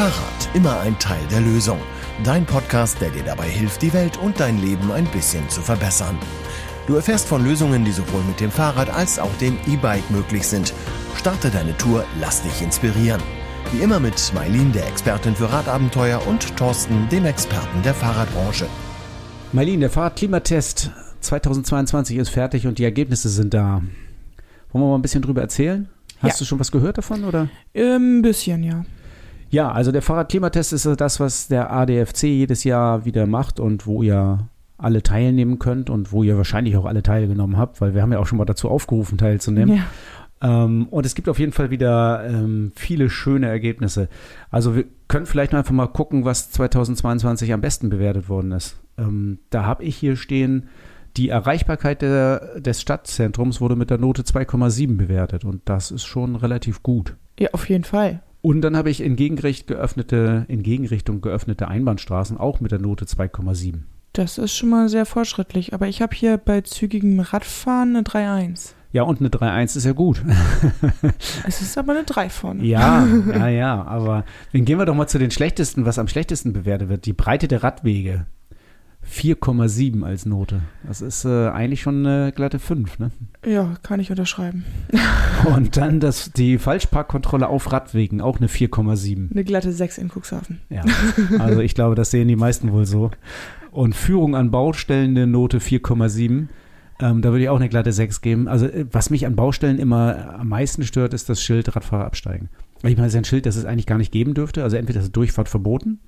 Fahrrad, immer ein Teil der Lösung. Dein Podcast, der dir dabei hilft, die Welt und dein Leben ein bisschen zu verbessern. Du erfährst von Lösungen, die sowohl mit dem Fahrrad als auch dem E-Bike möglich sind. Starte deine Tour, lass dich inspirieren. Wie immer mit Mailin, der Expertin für Radabenteuer, und Thorsten, dem Experten der Fahrradbranche. Mailin, der Fahrradklimatest 2022 ist fertig und die Ergebnisse sind da. Wollen wir mal ein bisschen drüber erzählen? Hast Ja. du schon was gehört davon oder? Ähm, Ein bisschen, ja. Ja, also der Fahrradklimatest ist das, was der ADFC jedes Jahr wieder macht und wo ihr alle teilnehmen könnt und wo ihr wahrscheinlich auch alle teilgenommen habt, weil wir haben ja auch schon mal dazu aufgerufen, teilzunehmen. ja. Ähm, und es gibt auf jeden Fall wieder ähm, viele schöne Ergebnisse. Also wir können vielleicht einfach mal gucken, was 2022 am besten bewertet worden ist. Ähm, da habe ich hier stehen, die Erreichbarkeit der, des Stadtzentrums wurde mit der Note 2,7 bewertet und das ist schon relativ gut. Ja, auf jeden Fall. Und dann habe ich in Gegenricht geöffnete, in Gegenrichtung geöffnete Einbahnstraßen auch mit der Note 2,7. Das ist schon mal sehr fortschrittlich. Aber ich habe hier bei zügigem Radfahren eine 3-1. Ja, und eine 3,1 ist ja gut. Es ist aber eine 3 vorne. Ja, ja, ja. Aber dann gehen wir doch mal zu den schlechtesten, was am schlechtesten bewertet wird. Die Breite der Radwege. 4,7 als Note. Das ist äh, eigentlich schon eine glatte 5, ne? Ja, kann ich unterschreiben. Und dann das, die Falschparkkontrolle auf Radwegen, auch eine 4,7. Eine glatte 6 in Cuxhaven. Ja, also ich glaube, das sehen die meisten wohl so. Und Führung an Baustellen eine Note 4,7. Ähm, da würde ich auch eine glatte 6 geben. Also äh, was mich an Baustellen immer am meisten stört, ist das Schild Radfahrer absteigen. Ich meine, das ist ein Schild, das es eigentlich gar nicht geben dürfte. Also entweder ist Durchfahrt verboten,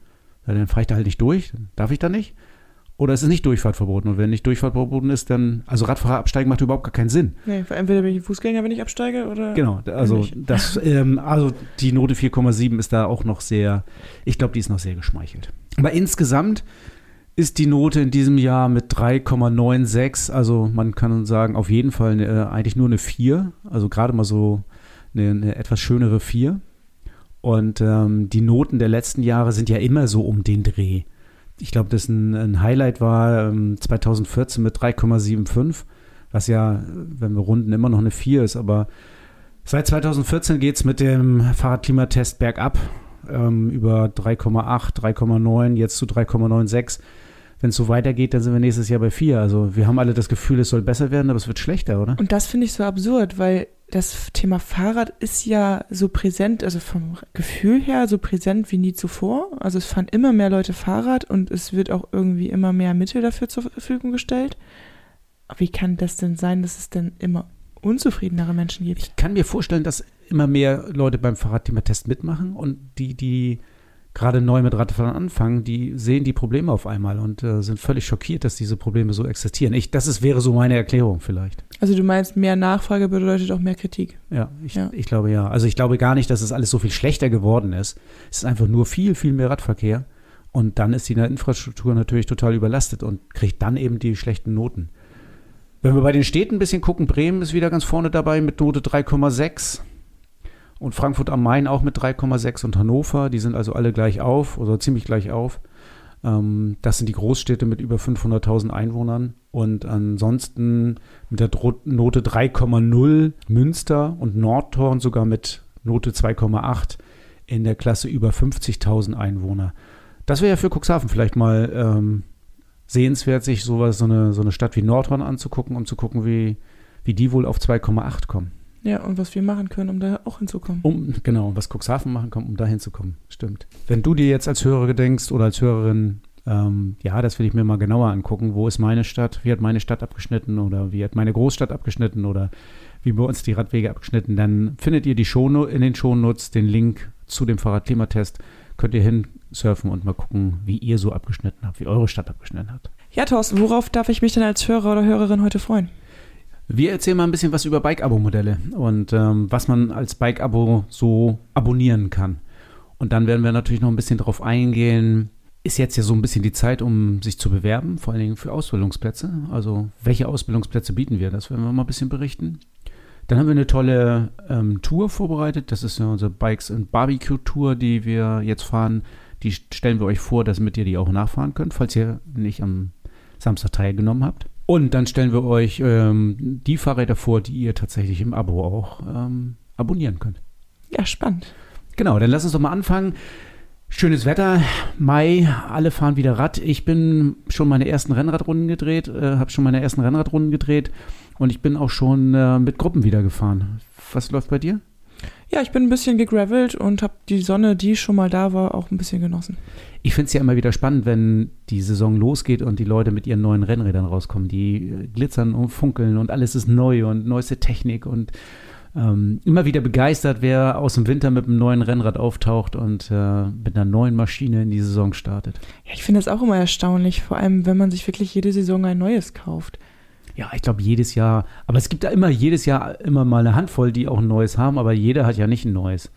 dann fahre ich da halt nicht durch, dann darf ich da nicht. Oder es ist nicht Durchfahrt verboten. Und wenn nicht Durchfahrt verboten ist, dann, also Radfahrer absteigen macht überhaupt gar keinen Sinn. Nee, entweder bin ich Fußgänger, wenn ich absteige, oder. Genau, also das, ähm, also die Note 4,7 ist da auch noch sehr, ich glaube, die ist noch sehr geschmeichelt. Aber insgesamt ist die Note in diesem Jahr mit 3,96, also man kann sagen, auf jeden Fall eine, äh, eigentlich nur eine 4, also gerade mal so eine, eine etwas schönere 4. Und ähm, die Noten der letzten Jahre sind ja immer so um den Dreh. Ich glaube, das ein, ein Highlight war ähm, 2014 mit 3,75, was ja, wenn wir runden, immer noch eine 4 ist, aber Seit 2014 geht es mit dem Fahrradklimatest bergab ähm, über 3,8, 3,9, jetzt zu 3,96. Wenn es so weitergeht, dann sind wir nächstes Jahr bei 4. Also wir haben alle das Gefühl, es soll besser werden, aber es wird schlechter, oder? Und das finde ich so absurd, weil das Thema Fahrrad ist ja so präsent, also vom Gefühl her so präsent wie nie zuvor. Also es fahren immer mehr Leute Fahrrad und es wird auch irgendwie immer mehr Mittel dafür zur Verfügung gestellt. Wie kann das denn sein, dass es denn immer unzufriedenere Menschen gibt? Ich kann mir vorstellen, dass immer mehr Leute beim Fahrradklimatest mitmachen und die, die gerade neu mit Radfahren anfangen, die sehen die Probleme auf einmal und äh, sind völlig schockiert, dass diese Probleme so existieren. Ich, das ist, wäre so meine Erklärung vielleicht. Also du meinst, mehr Nachfrage bedeutet auch mehr Kritik. Ja ich, Ja. ich glaube ja. Also ich glaube gar nicht, dass es alles so viel schlechter geworden ist. Es ist einfach nur viel, viel mehr Radverkehr. Und dann ist die Infrastruktur natürlich total überlastet und kriegt dann eben die schlechten Noten. Wenn wir bei den Städten ein bisschen gucken, Bremen ist wieder ganz vorne dabei mit Note 3,6 und Frankfurt am Main auch mit 3,6 und Hannover, die sind also alle gleich auf oder ziemlich gleich auf. Ähm, das sind die Großstädte mit über 500.000 Einwohnern und ansonsten mit der Note 3,0 Münster und Nordhorn sogar mit Note 2,8 in der Klasse über 50.000 Einwohner. Das wäre ja für Cuxhaven vielleicht mal ähm, sehenswert, sich sowas, so eine, so eine Stadt wie Nordhorn anzugucken, um zu gucken, wie, wie die wohl auf 2,8 kommen. Ja, und was wir machen können, um da auch hinzukommen. Um, genau, was Cuxhaven machen kann, um dahin zu kommen. Stimmt. Wenn du dir jetzt als Hörer denkst oder als Hörerin, ähm, ja, das will ich mir mal genauer angucken. Wo ist meine Stadt? Wie hat meine Stadt abgeschnitten? Oder wie hat meine Großstadt abgeschnitten? Oder wie bei uns die Radwege abgeschnitten? Dann findet ihr die Showno in den Shownotes den Link zu dem Fahrradklimatest. Könnt ihr hinsurfen und mal gucken, wie ihr so abgeschnitten habt, wie eure Stadt abgeschnitten hat. Ja, Thorsten, worauf darf ich mich denn als Hörer oder Hörerin heute freuen? Wir erzählen mal ein bisschen was über Bike-Abo-Modelle und ähm, was man als Bike-Abo so abonnieren kann. Und dann werden wir natürlich noch ein bisschen darauf eingehen, ist jetzt ja so ein bisschen die Zeit, um sich zu bewerben, vor allen Dingen für Ausbildungsplätze. Also welche Ausbildungsplätze bieten wir? Das werden wir mal ein bisschen berichten. Dann haben wir eine tolle ähm, Tour vorbereitet. Das ist ja unsere Bikes and Barbecue Tour, die wir jetzt fahren. Die stellen wir euch vor, damit ihr die auch nachfahren könnt, falls ihr nicht am Samstag teilgenommen habt. Und dann stellen wir euch ähm, die Fahrräder vor, die ihr tatsächlich im Abo auch ähm, abonnieren könnt. Ja, spannend. Genau, dann lass uns doch mal anfangen. Schönes Wetter, Mai, alle fahren wieder Rad. Ich bin schon meine ersten Rennradrunden gedreht, äh, habe schon meine ersten Rennradrunden gedreht und ich bin auch schon äh, mit Gruppen wieder gefahren. Was läuft bei dir? Ja, ich bin ein bisschen gegravelt und habe die Sonne, die schon mal da war, auch ein bisschen genossen. Ich finde es ja immer wieder spannend, wenn die Saison losgeht und die Leute mit ihren neuen Rennrädern rauskommen. Die äh, glitzern und funkeln und alles ist neu und neueste Technik und ähm, immer wieder begeistert, wer aus dem Winter mit einem neuen Rennrad auftaucht und äh, mit einer neuen Maschine in die Saison startet. Ja, ich finde das auch immer erstaunlich, vor allem wenn man sich wirklich jede Saison ein neues kauft. Ja, ich glaube jedes Jahr, aber es gibt da immer jedes Jahr immer mal eine Handvoll, die auch ein neues haben, aber jeder hat ja nicht ein neues.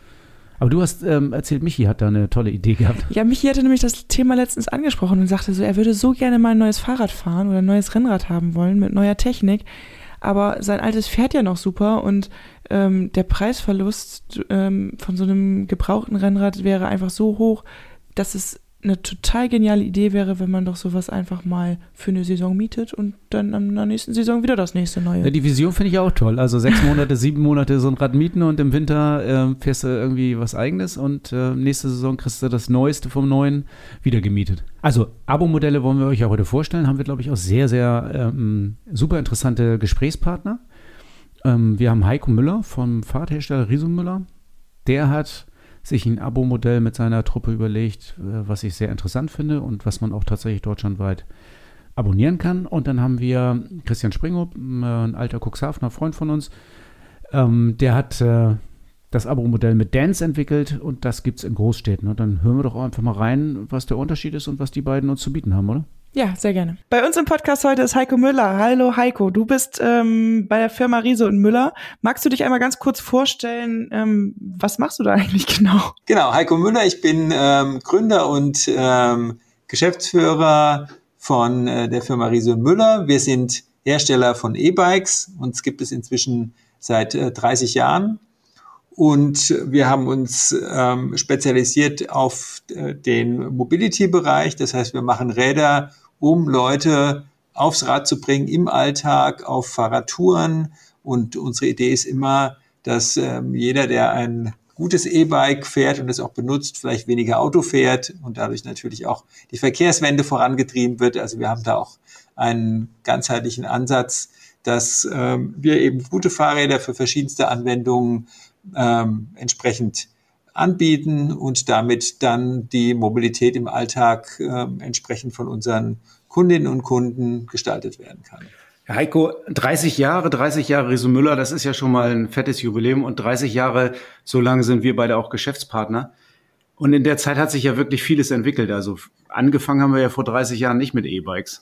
Aber du hast ähm, erzählt, Michi hat da eine tolle Idee gehabt. Ja, Michi hatte nämlich das Thema letztens angesprochen und sagte so, er würde so gerne mal ein neues Fahrrad fahren oder ein neues Rennrad haben wollen mit neuer Technik. Aber sein altes fährt ja noch super und ähm, der Preisverlust ähm, von so einem gebrauchten Rennrad wäre einfach so hoch, dass es eine total geniale Idee wäre, wenn man doch sowas einfach mal für eine Saison mietet und dann in der nächsten Saison wieder das nächste neue. Ja, die Vision finde ich auch toll. Also sechs Monate, sieben Monate so ein Rad mieten und im Winter äh, fährst du irgendwie was eigenes und äh, nächste Saison kriegst du das Neueste vom Neuen wieder gemietet. Also Abo-Modelle wollen wir euch ja heute vorstellen. Haben wir, glaube ich, auch sehr, sehr ähm, super interessante Gesprächspartner. Ähm, wir haben Heiko Müller vom Fahrradhersteller Riso Müller. Der hat sich ein Abo-Modell mit seiner Truppe überlegt, äh, was ich sehr interessant finde und was man auch tatsächlich deutschlandweit abonnieren kann. Und dann haben wir Christian Springhoff, ein alter Cuxhavener Freund von uns, ähm, der hat äh, das Abo-Modell mit Dance entwickelt und das gibt es in Großstädten. Und dann hören wir doch einfach mal rein, was der Unterschied ist und was die beiden uns zu bieten haben, oder? Ja, sehr gerne. Bei uns im Podcast heute ist Heiko Müller. Hallo Heiko, du bist ähm, bei der Firma Riese und Müller. Magst du dich einmal ganz kurz vorstellen, ähm, was machst du da eigentlich genau? Genau, Heiko Müller, ich bin ähm, Gründer und ähm, Geschäftsführer von äh, der Firma Riese und Müller. Wir sind Hersteller von E-Bikes. Uns gibt es inzwischen seit äh, 30 Jahren. Und wir haben uns ähm, spezialisiert auf äh, den Mobility-Bereich. Das heißt, wir machen Räder um Leute aufs Rad zu bringen im Alltag, auf Fahrradtouren. Und unsere Idee ist immer, dass ähm, jeder, der ein gutes E-Bike fährt und es auch benutzt, vielleicht weniger Auto fährt und dadurch natürlich auch die Verkehrswende vorangetrieben wird. Also wir haben da auch einen ganzheitlichen Ansatz, dass ähm, wir eben gute Fahrräder für verschiedenste Anwendungen ähm, entsprechend anbieten und damit dann die Mobilität im Alltag äh, entsprechend von unseren Kundinnen und Kunden gestaltet werden kann. Herr Heiko, 30 Jahre, 30 Jahre Riso Müller, das ist ja schon mal ein fettes Jubiläum und 30 Jahre, so lange sind wir beide auch Geschäftspartner. Und in der Zeit hat sich ja wirklich vieles entwickelt. Also angefangen haben wir ja vor 30 Jahren nicht mit E-Bikes.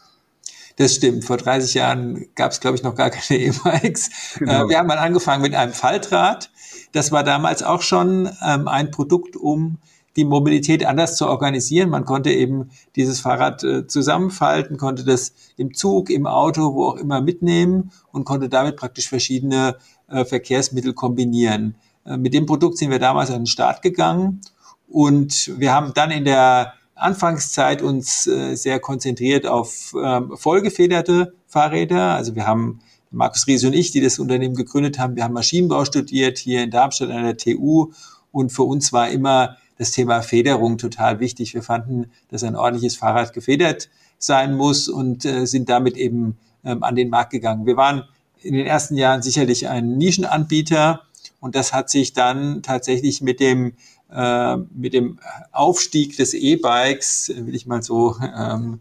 Das stimmt. Vor 30 Jahren gab es, glaube ich, noch gar keine E-Bikes. Genau. Äh, wir haben mal angefangen mit einem Faltrad. Das war damals auch schon ähm, ein Produkt, um die Mobilität anders zu organisieren. Man konnte eben dieses Fahrrad äh, zusammenfalten, konnte das im Zug, im Auto, wo auch immer mitnehmen und konnte damit praktisch verschiedene äh, Verkehrsmittel kombinieren. Äh, mit dem Produkt sind wir damals an den Start gegangen und wir haben dann in der Anfangszeit uns äh, sehr konzentriert auf ähm, vollgefederte Fahrräder. Also wir haben Markus Ries und ich, die das Unternehmen gegründet haben, wir haben Maschinenbau studiert hier in Darmstadt an der TU und für uns war immer das Thema Federung total wichtig. Wir fanden, dass ein ordentliches Fahrrad gefedert sein muss und äh, sind damit eben ähm, an den Markt gegangen. Wir waren in den ersten Jahren sicherlich ein Nischenanbieter und das hat sich dann tatsächlich mit dem äh, mit dem Aufstieg des E-Bikes, will ich mal so ähm,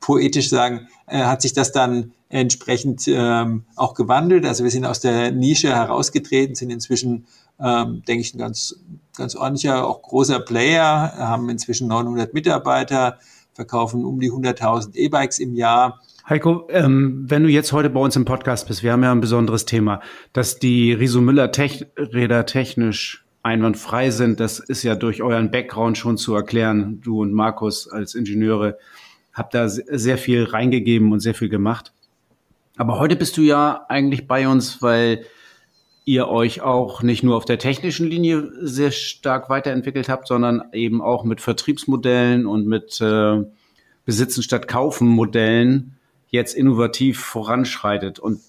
poetisch sagen, äh, hat sich das dann entsprechend ähm, auch gewandelt. Also wir sind aus der Nische herausgetreten, sind inzwischen, ähm, denke ich, ein ganz, ganz ordentlicher, auch großer Player, haben inzwischen 900 Mitarbeiter, verkaufen um die 100.000 E-Bikes im Jahr. Heiko, ähm, wenn du jetzt heute bei uns im Podcast bist, wir haben ja ein besonderes Thema, dass die Riso Müller Tech Räder technisch einwandfrei sind, das ist ja durch euren Background schon zu erklären. Du und Markus als Ingenieure habt da sehr viel reingegeben und sehr viel gemacht. Aber heute bist du ja eigentlich bei uns, weil ihr euch auch nicht nur auf der technischen Linie sehr stark weiterentwickelt habt, sondern eben auch mit Vertriebsmodellen und mit äh, Besitzen statt Kaufen Modellen jetzt innovativ voranschreitet. Und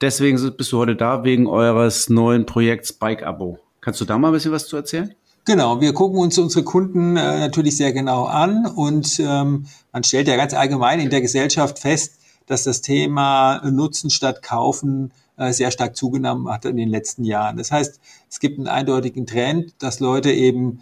deswegen bist du heute da wegen eures neuen Projekts Bike Abo. Kannst du da mal ein bisschen was zu erzählen? Genau, wir gucken uns unsere Kunden äh, natürlich sehr genau an und ähm, man stellt ja ganz allgemein in der Gesellschaft fest, dass das Thema Nutzen statt Kaufen äh, sehr stark zugenommen hat in den letzten Jahren. Das heißt, es gibt einen eindeutigen Trend, dass Leute eben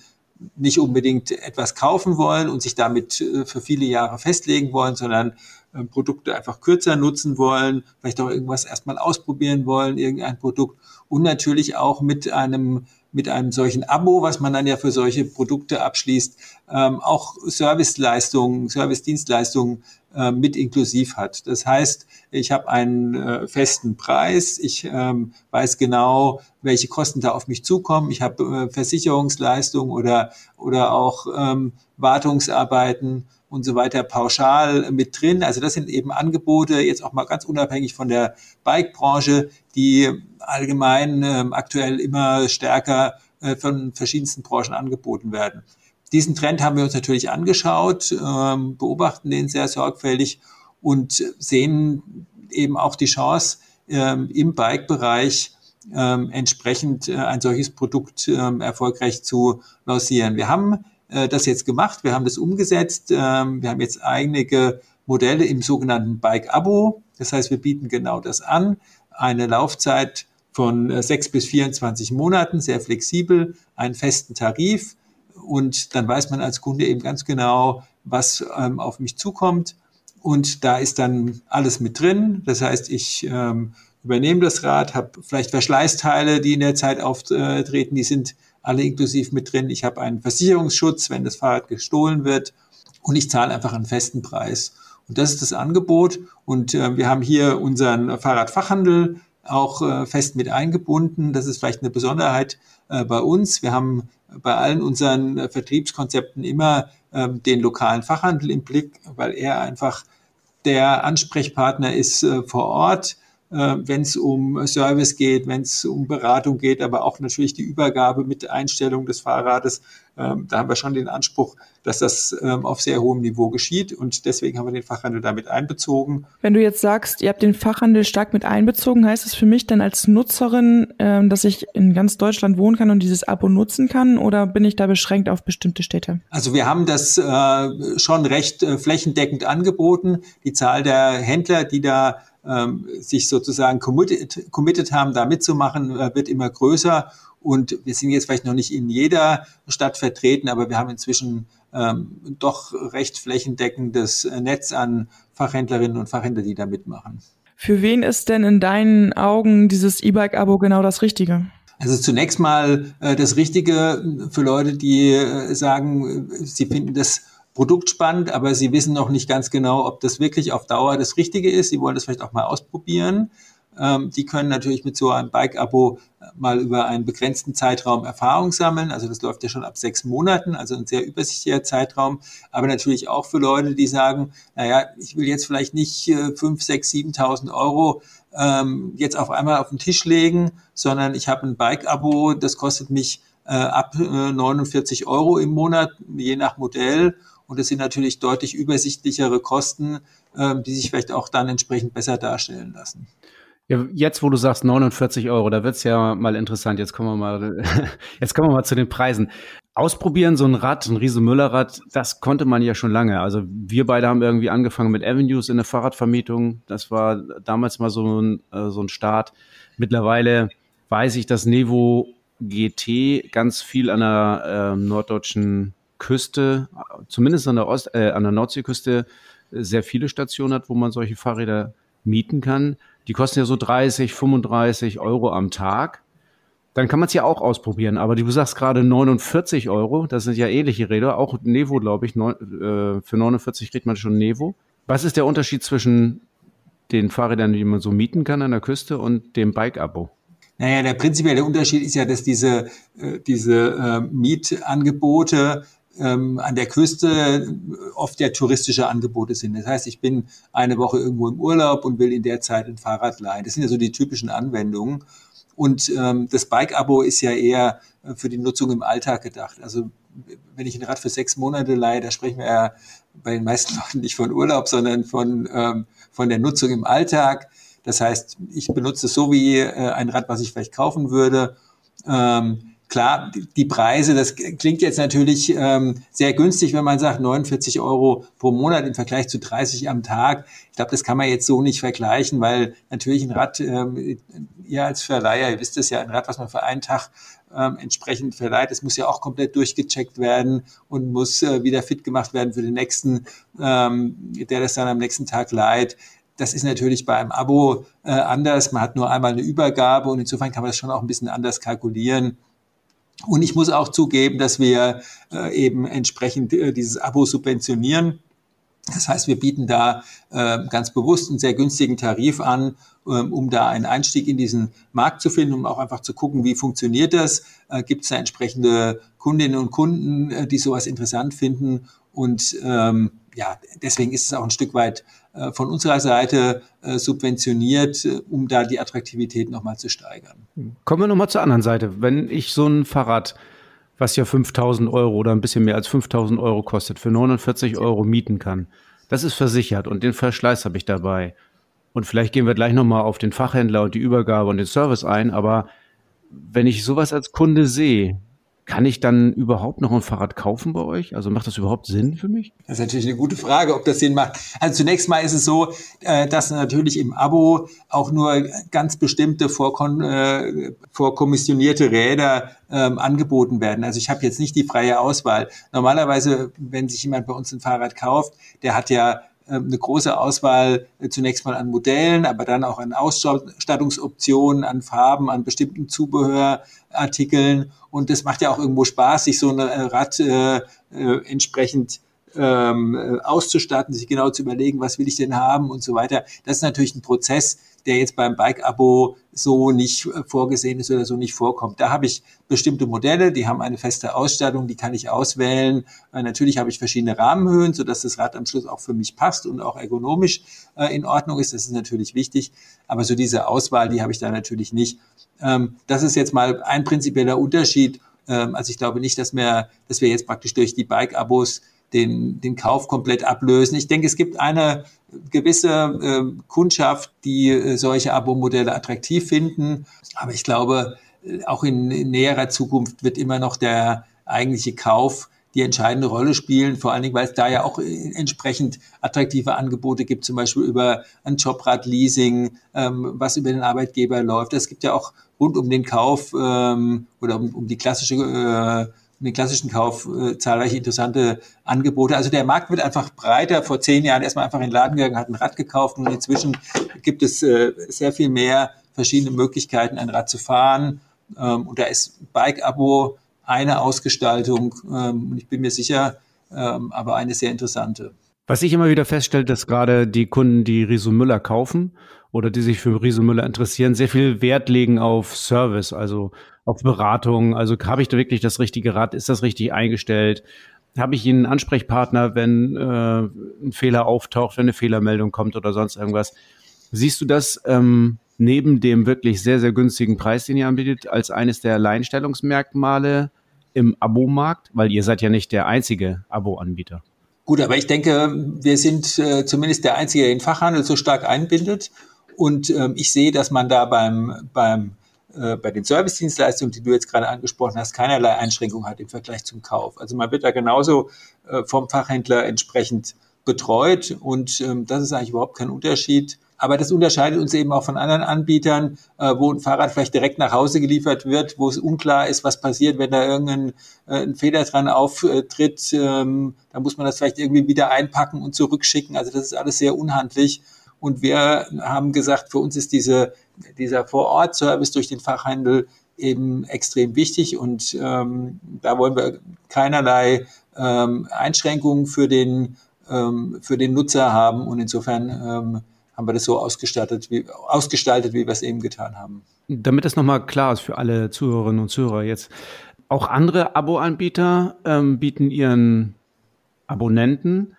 nicht unbedingt etwas kaufen wollen und sich damit äh, für viele Jahre festlegen wollen, sondern äh, Produkte einfach kürzer nutzen wollen, vielleicht auch irgendwas erstmal ausprobieren wollen, irgendein Produkt und natürlich auch mit einem mit einem solchen Abo, was man dann ja für solche Produkte abschließt, ähm, auch Serviceleistungen, Service-Dienstleistungen äh, mit inklusiv hat. Das heißt, ich habe einen äh, festen Preis, ich ähm, weiß genau, welche Kosten da auf mich zukommen, ich habe äh, Versicherungsleistungen oder, oder auch ähm, Wartungsarbeiten und so weiter pauschal mit drin. Also das sind eben Angebote, jetzt auch mal ganz unabhängig von der Bike-Branche, die allgemein ähm, aktuell immer stärker äh, von verschiedensten Branchen angeboten werden. Diesen Trend haben wir uns natürlich angeschaut, ähm, beobachten den sehr sorgfältig und sehen eben auch die Chance, ähm, im Bike-Bereich ähm, entsprechend äh, ein solches Produkt erfolgreich zu lancieren. Wir haben äh, das jetzt gemacht, wir haben das umgesetzt, wir haben jetzt einige Modelle im sogenannten Bike-Abo. Das heißt, wir bieten genau das an. Eine Laufzeit von äh, sechs bis 24 Monaten, sehr flexibel, einen festen Tarif und dann weiß man als Kunde eben ganz genau, was ähm, auf mich zukommt. Und da ist dann alles mit drin. Das heißt, ich ähm, übernehme das Rad, habe vielleicht Verschleißteile, die in der Zeit auftreten, die sind alle inklusiv mit drin. Ich habe einen Versicherungsschutz, wenn das Fahrrad gestohlen wird. Und ich zahle einfach einen festen Preis. Und das ist das Angebot. Und äh, wir haben hier unseren Fahrradfachhandel auch äh, fest mit eingebunden. Das ist vielleicht eine Besonderheit äh, bei uns. Wir haben bei allen unseren äh, Vertriebskonzepten immer ähm, den lokalen Fachhandel im Blick, weil er einfach der Ansprechpartner ist äh, vor Ort wenn es um Service geht, wenn es um Beratung geht, aber auch natürlich die Übergabe mit Einstellung des Fahrrades. Ähm, da haben wir schon den Anspruch, dass das ähm, auf sehr hohem Niveau geschieht und deswegen haben wir den Fachhandel damit einbezogen. Wenn du jetzt sagst, ihr habt den Fachhandel stark mit einbezogen, heißt es für mich dann als Nutzerin, ähm, dass ich in ganz Deutschland wohnen kann und dieses Abo nutzen kann oder bin ich da beschränkt auf bestimmte Städte? Also wir haben das äh, schon recht äh, flächendeckend angeboten. Die Zahl der Händler, die da sich sozusagen committed, committed haben, da mitzumachen, äh, wird immer größer. Und wir sind jetzt vielleicht noch nicht in jeder Stadt vertreten, aber wir haben inzwischen ähm, doch recht flächendeckendes Netz an Fachhändlerinnen und Fachhändlern, die da mitmachen. Für wen ist denn in deinen Augen dieses E-Bike-Abo genau das Richtige? Also zunächst mal äh, das Richtige für Leute, die äh, sagen, sie finden das Produkt spannend, aber sie wissen noch nicht ganz genau, ob das wirklich auf Dauer das Richtige ist. Sie wollen das vielleicht auch mal ausprobieren. Ähm, die können natürlich mit so einem Bike-Abo mal über einen begrenzten Zeitraum Erfahrung sammeln. Also das läuft ja schon ab sechs Monaten, also ein sehr übersichtlicher Zeitraum. Aber natürlich auch für Leute, die sagen, naja, ich will jetzt vielleicht nicht äh, fünf, sechs, siebentausend Euro ähm, jetzt auf einmal auf den Tisch legen, sondern ich habe ein Bike-Abo, das kostet mich äh, ab äh, 49 Euro im Monat, je nach Modell. Und es sind natürlich deutlich übersichtlichere Kosten, ähm, die sich vielleicht auch dann entsprechend besser darstellen lassen. Ja, jetzt, wo du sagst 49 Euro, da wird's ja mal interessant. Jetzt kommen wir mal, jetzt kommen wir mal zu den Preisen. Ausprobieren, so ein Rad, ein Riese Müller-Rad, das konnte man ja schon lange. Also wir beide haben irgendwie angefangen mit Avenues in der Fahrradvermietung. Das war damals mal so ein, äh, so ein Start. Mittlerweile weiß ich, dass Nevo GT ganz viel an der äh, norddeutschen Küste, zumindest an der, Ost, äh, an der Nordseeküste, sehr viele Stationen hat, wo man solche Fahrräder mieten kann. Die kosten ja so 30, 35 Euro am Tag. Dann kann man es ja auch ausprobieren. Aber du sagst gerade 49 Euro, das sind ja ähnliche Räder, auch Nevo, glaube ich. Neun, äh, für 49 kriegt man schon Nevo. Was ist der Unterschied zwischen den Fahrrädern, die man so mieten kann an der Küste und dem Bike-Abo? Naja, der prinzipielle Unterschied ist ja, dass diese, äh, diese äh, Mietangebote ähm, an der Küste oft ja touristische Angebote sind. Das heißt, ich bin eine Woche irgendwo im Urlaub und will in der Zeit ein Fahrrad leihen. Das sind ja so die typischen Anwendungen. Und ähm, das Bike-Abo ist ja eher äh, für die Nutzung im Alltag gedacht. Also wenn ich ein Rad für sechs Monate leihe, da sprechen wir ja bei den meisten Leuten nicht von Urlaub, sondern von, ähm, von der Nutzung im Alltag. Das heißt, ich benutze es so wie äh, ein Rad, was ich vielleicht kaufen würde. Ähm, klar, die Preise, das klingt jetzt natürlich ähm, sehr günstig, wenn man sagt 49 Euro pro Monat im Vergleich zu 30 am Tag. Ich glaube, das kann man jetzt so nicht vergleichen, weil natürlich ein Rad, ähm, ihr als Verleiher, ihr wisst es ja, ein Rad, was man für einen Tag ähm, entsprechend verleiht, das muss ja auch komplett durchgecheckt werden und muss äh, wieder fit gemacht werden für den nächsten, ähm, der das dann am nächsten Tag leiht. Das ist natürlich bei einem Abo äh, anders. Man hat nur einmal eine Übergabe und insofern kann man das schon auch ein bisschen anders kalkulieren. Und ich muss auch zugeben, dass wir äh, eben entsprechend äh, dieses Abo subventionieren. Das heißt, wir bieten da äh, ganz bewusst einen sehr günstigen Tarif an, ähm, um da einen Einstieg in diesen Markt zu finden, um auch einfach zu gucken, wie funktioniert das? Äh, Gibt es da entsprechende Kundinnen und Kunden, äh, die sowas interessant finden? Und ähm, ja, deswegen ist es auch ein Stück weit äh, von unserer Seite äh, subventioniert, äh, um da die Attraktivität nochmal zu steigern. Kommen wir nochmal zur anderen Seite. Wenn ich so ein Fahrrad, was ja 5000 Euro oder ein bisschen mehr als 5000 Euro kostet, für 49 Euro mieten kann, das ist versichert und den Verschleiß habe ich dabei. Und vielleicht gehen wir gleich nochmal auf den Fachhändler und die Übergabe und den Service ein, aber wenn ich sowas als Kunde sehe, kann ich dann überhaupt noch ein Fahrrad kaufen bei euch? Also macht das überhaupt Sinn für mich? Das ist natürlich eine gute Frage, ob das Sinn macht. Also zunächst mal ist es so, äh, dass natürlich im Abo auch nur ganz bestimmte vorkon äh, vorkommissionierte Räder ähm, angeboten werden. Also ich habe jetzt nicht die freie Auswahl. Normalerweise, wenn sich jemand bei uns ein Fahrrad kauft, der hat ja eine große Auswahl äh, zunächst mal an Modellen, aber dann auch an Ausstattungsoptionen, an Farben, an bestimmten Zubehörartikeln. Und das macht ja auch irgendwo Spaß, sich so ein äh, Rad äh, äh, entsprechend ähm, äh, auszustatten, sich genau zu überlegen, was will ich denn haben und so weiter. Das ist natürlich ein Prozess, der jetzt beim Bike-Abo so nicht äh, vorgesehen ist oder so nicht vorkommt. Da habe ich bestimmte Modelle, die haben eine feste Ausstattung, die kann ich auswählen. Äh, natürlich habe ich verschiedene Rahmenhöhen, sodass das Rad am Schluss auch für mich passt und auch ergonomisch äh, in Ordnung ist. Das ist natürlich wichtig. Aber so diese Auswahl, die habe ich da natürlich nicht. Ähm, das ist jetzt mal ein prinzipieller Unterschied. Ähm, also ich glaube nicht, dass wir, dass wir jetzt praktisch durch die Bike-Abos den, den Kauf komplett ablösen. Ich denke, es gibt eine gewisse äh, Kundschaft, die äh, solche Abo-Modelle attraktiv finden. Aber ich glaube, äh, auch in, in näherer Zukunft wird immer noch der eigentliche Kauf die entscheidende Rolle spielen, vor allen Dingen, weil es da ja auch äh, entsprechend attraktive Angebote gibt, zum Beispiel über ein Jobrad-Leasing, ähm, was über den Arbeitgeber läuft. Es gibt ja auch rund um den Kauf ähm, oder um, um die klassische äh, den klassischen Kauf äh, zahlreiche interessante Angebote. Also der Markt wird einfach breiter. Vor zehn Jahren erstmal einfach in den Laden gegangen, hat ein Rad gekauft und inzwischen gibt es äh, sehr viel mehr verschiedene Möglichkeiten, ein Rad zu fahren. Ähm, und da ist Bike-Abo eine Ausgestaltung ähm, und ich bin mir sicher, ähm, aber eine sehr interessante. Was ich immer wieder feststelle, dass gerade die Kunden, die Riso Müller kaufen oder die sich für Riso Müller interessieren, sehr viel Wert legen auf Service, also auf Beratung. Also habe ich da wirklich das richtige Rad? Ist das richtig eingestellt? Habe ich einen Ansprechpartner, wenn äh, ein Fehler auftaucht, wenn eine Fehlermeldung kommt oder sonst irgendwas? Siehst du das ähm, neben dem wirklich sehr, sehr günstigen Preis, den ihr anbietet, als eines der Alleinstellungsmerkmale im Abo-Markt? Weil ihr seid ja nicht der einzige Abo-Anbieter. Gut, aber ich denke, wir sind äh, zumindest der Einzige, der den Fachhandel so stark einbindet. Und ähm, ich sehe, dass man da beim, beim äh, bei den Servicedienstleistungen, die du jetzt gerade angesprochen hast, keinerlei Einschränkung hat im Vergleich zum Kauf. Also man wird da genauso äh, vom Fachhändler entsprechend betreut und ähm, das ist eigentlich überhaupt kein Unterschied. Aber das unterscheidet uns eben auch von anderen Anbietern, äh, wo ein Fahrrad vielleicht direkt nach Hause geliefert wird, wo es unklar ist, was passiert, wenn da irgendein äh, ein Fehler dran auftritt. Ähm, da muss man das vielleicht irgendwie wieder einpacken und zurückschicken. Also das ist alles sehr unhandlich. Und wir haben gesagt, für uns ist diese, dieser Vor-Ort-Service durch den Fachhandel eben extrem wichtig und ähm, da wollen wir keinerlei ähm, Einschränkungen für den, ähm, für den Nutzer haben und insofern ähm, haben wir das so ausgestattet, wie, ausgestaltet, wie wir es eben getan haben. Damit das nochmal klar ist für alle Zuhörerinnen und Zuhörer jetzt. Auch andere Abo-Anbieter ähm, bieten ihren Abonnenten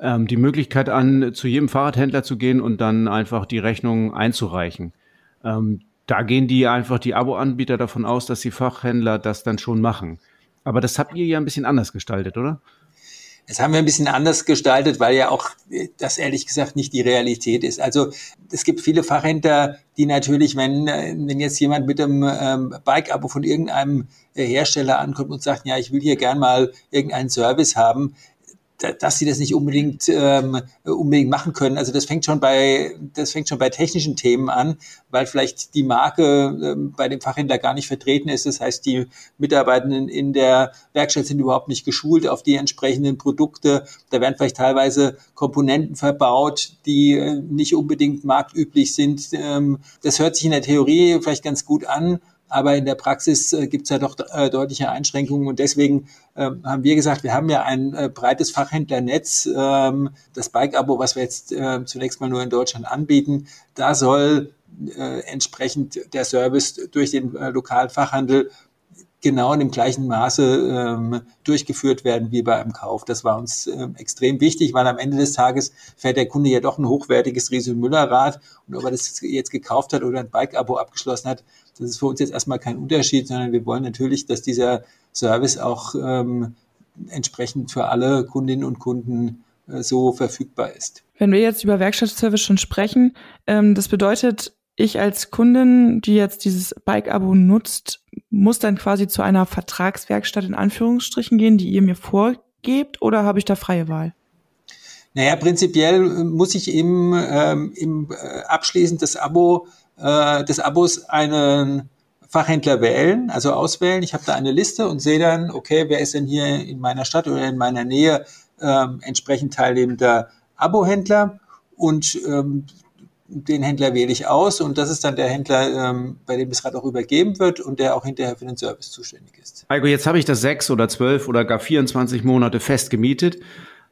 ähm, die Möglichkeit an, zu jedem Fahrradhändler zu gehen und dann einfach die Rechnung einzureichen. Ähm, da gehen die einfach die Abo-Anbieter davon aus, dass die Fachhändler das dann schon machen. Aber das habt ihr ja ein bisschen anders gestaltet, oder? Das haben wir ein bisschen anders gestaltet, weil ja auch das ehrlich gesagt nicht die Realität ist. Also es gibt viele Fachhändler, die natürlich, wenn, wenn jetzt jemand mit einem ähm, Bike-Abo von irgendeinem Hersteller ankommt und sagt, ja, ich will hier gern mal irgendeinen Service haben, dass sie das nicht unbedingt ähm, unbedingt machen können. Also das fängt schon bei das fängt schon bei technischen Themen an, weil vielleicht die Marke ähm, bei dem Fachhändler gar nicht vertreten ist. Das heißt, die Mitarbeitenden in der Werkstatt sind überhaupt nicht geschult auf die entsprechenden Produkte. Da werden vielleicht teilweise Komponenten verbaut, die äh, nicht unbedingt marktüblich sind. Ähm, das hört sich in der Theorie vielleicht ganz gut an, aber in der Praxis äh, gibt es ja doch äh, deutliche Einschränkungen und deswegen äh, haben wir gesagt, wir haben ja ein äh, breites Fachhändlernetz. Ähm, das Bike-Abo, was wir jetzt äh, zunächst mal nur in Deutschland anbieten, da soll äh, entsprechend der Service durch den äh, lokalen Fachhandel genau in dem gleichen Maße ähm, durchgeführt werden wie bei einem Kauf. Das war uns ähm, extrem wichtig, weil am Ende des Tages fährt der Kunde ja doch ein hochwertiges Riese Müller Rad und ob er das jetzt gekauft hat oder ein Bike-Abo abgeschlossen hat, das ist für uns jetzt erstmal kein Unterschied, sondern wir wollen natürlich, dass dieser Service auch ähm, entsprechend für alle Kundinnen und Kunden äh, so verfügbar ist. Wenn wir jetzt über Werkstattservice schon sprechen, ähm, das bedeutet, ich als Kundin, die jetzt dieses Bike-Abo nutzt, muss dann quasi zu einer Vertragswerkstatt in Anführungsstrichen gehen, die ihr mir vorgebt, oder habe ich da freie Wahl? Naja, prinzipiell muss ich im, ähm, im äh, abschließend des Abo äh, des Abos einen Fachhändler wählen, also auswählen. Ich habe da eine Liste und sehe dann, okay, wer ist denn hier in meiner Stadt oder in meiner Nähe ähm, entsprechend teilnehmender Abohändler und ähm, den Händler wähle ich aus und das ist dann der Händler, ähm, bei dem das Rad auch übergeben wird und der auch hinterher für den Service zuständig ist. Heiko, jetzt habe ich das sechs oder zwölf oder gar 24 Monate fest gemietet.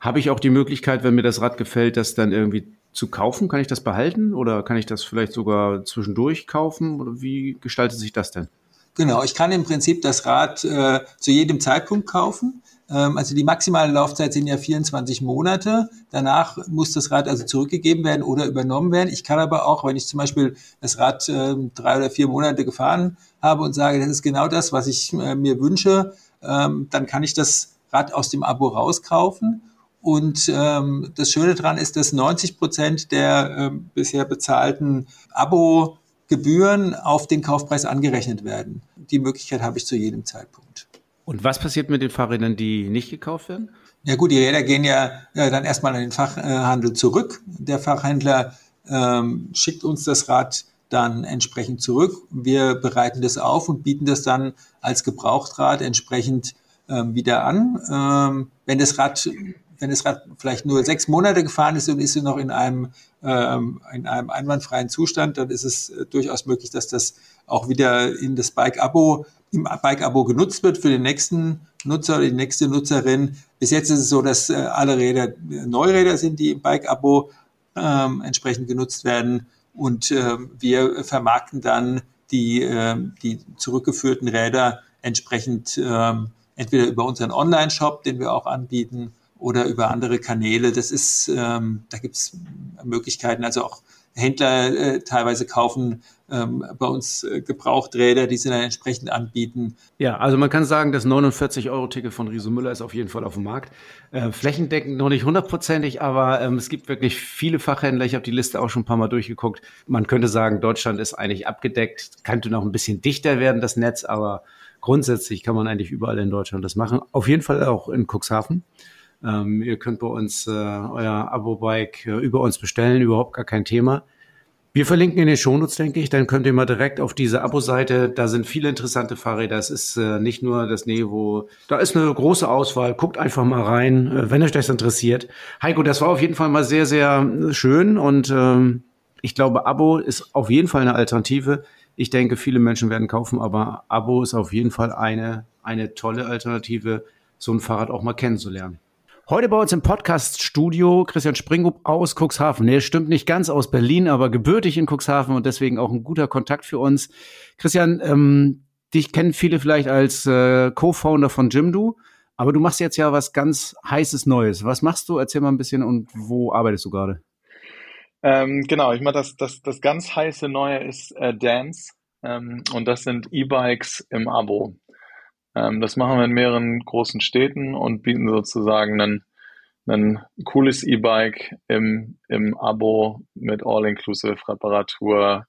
Habe ich auch die Möglichkeit, wenn mir das Rad gefällt, das dann irgendwie zu kaufen? Kann ich das behalten oder kann ich das vielleicht sogar zwischendurch kaufen? Oder wie gestaltet sich das denn? Genau, ich kann im Prinzip das Rad äh, zu jedem Zeitpunkt kaufen. Ähm, also die maximale Laufzeit sind ja 24 Monate. Danach muss das Rad also zurückgegeben werden oder übernommen werden. Ich kann aber auch, wenn ich zum Beispiel das Rad äh, drei oder vier Monate gefahren habe und sage, das ist genau das, was ich äh, mir wünsche, ähm, dann kann ich das Rad aus dem Abo rauskaufen und ähm, das Schöne daran ist, dass 90 Prozent der ähm, bisher bezahlten Abo-Gebühren auf den Kaufpreis angerechnet werden. Die Möglichkeit habe ich zu jedem Zeitpunkt. Und was passiert mit den Fahrrädern, die nicht gekauft werden? Ja gut, die Räder gehen ja äh, dann erstmal an den Fachhandel zurück. Der Fachhändler ähm, schickt uns das Rad dann entsprechend zurück. Wir bereiten das auf und bieten das dann als Gebrauchtrad entsprechend ähm, wieder an. Ähm, wenn das Rad wenn das Rad vielleicht nur sechs Monate gefahren ist und ist noch in einem, ähm, in einem einwandfreien Zustand, dann ist es äh, durchaus möglich, dass das auch wieder in das Bike-Abo, im Bike-Abo genutzt wird für den nächsten Nutzer oder die nächste Nutzerin. Bis jetzt ist es so, dass äh, alle Räder äh, Neuräder sind, die im Bike-Abo ähm, entsprechend genutzt werden. Und äh, wir vermarkten dann die, äh, die zurückgeführten Räder entsprechend äh, entweder über unseren Online-Shop, den wir auch anbieten, oder über andere Kanäle. Das ist, ähm, da gibt es Möglichkeiten. Also auch Händler äh, teilweise kaufen ähm, bei uns äh, Gebrauchträder, die sie dann entsprechend anbieten. Ja, also man kann sagen, das 49-Euro-Ticket von Riso Müller ist auf jeden Fall auf dem Markt. Äh, flächendeckend noch nicht hundertprozentig, aber ähm, es gibt wirklich viele Fachhändler. Ich habe die Liste auch schon ein paar Mal durchgeguckt. Man könnte sagen, Deutschland ist eigentlich abgedeckt, könnte noch ein bisschen dichter werden, das Netz, aber grundsätzlich kann man eigentlich überall in Deutschland das machen. Auf jeden Fall auch in Cuxhaven. Ähm, ihr könnt bei uns äh, euer Abo-Bike äh, über uns bestellen, überhaupt gar kein Thema. Wir verlinken in den Shownotes, denke ich. Dann könnt ihr mal direkt auf diese Abo-Seite. Da sind viele interessante Fahrräder. Das ist äh, nicht nur das Nevo. Da ist eine große Auswahl. Guckt einfach mal rein, äh, wenn euch das interessiert. Heiko, das war auf jeden Fall mal sehr, sehr schön. Und ähm, ich glaube, Abo ist auf jeden Fall eine Alternative. Ich denke, viele Menschen werden kaufen, aber Abo ist auf jeden Fall eine, eine tolle Alternative, so ein Fahrrad auch mal kennenzulernen. Heute bei uns im Podcast-Studio Christian Springrup aus Cuxhaven. Nee, stimmt nicht ganz aus Berlin, aber gebürtig in Cuxhaven und deswegen auch ein guter Kontakt für uns. Christian, ähm, dich kennen viele vielleicht als äh, Co-Founder von Jimdo, aber du machst jetzt ja was ganz heißes Neues. Was machst du? Erzähl mal ein bisschen und wo arbeitest du gerade? Ähm, genau, ich mache das, das, das ganz heiße Neue ist äh, Dance ähm, und das sind E-Bikes im Abo. Ähm, das machen wir in mehreren großen Städten und bieten sozusagen ein ein cooles E-Bike im, im Abo mit All-Inclusive Reparatur,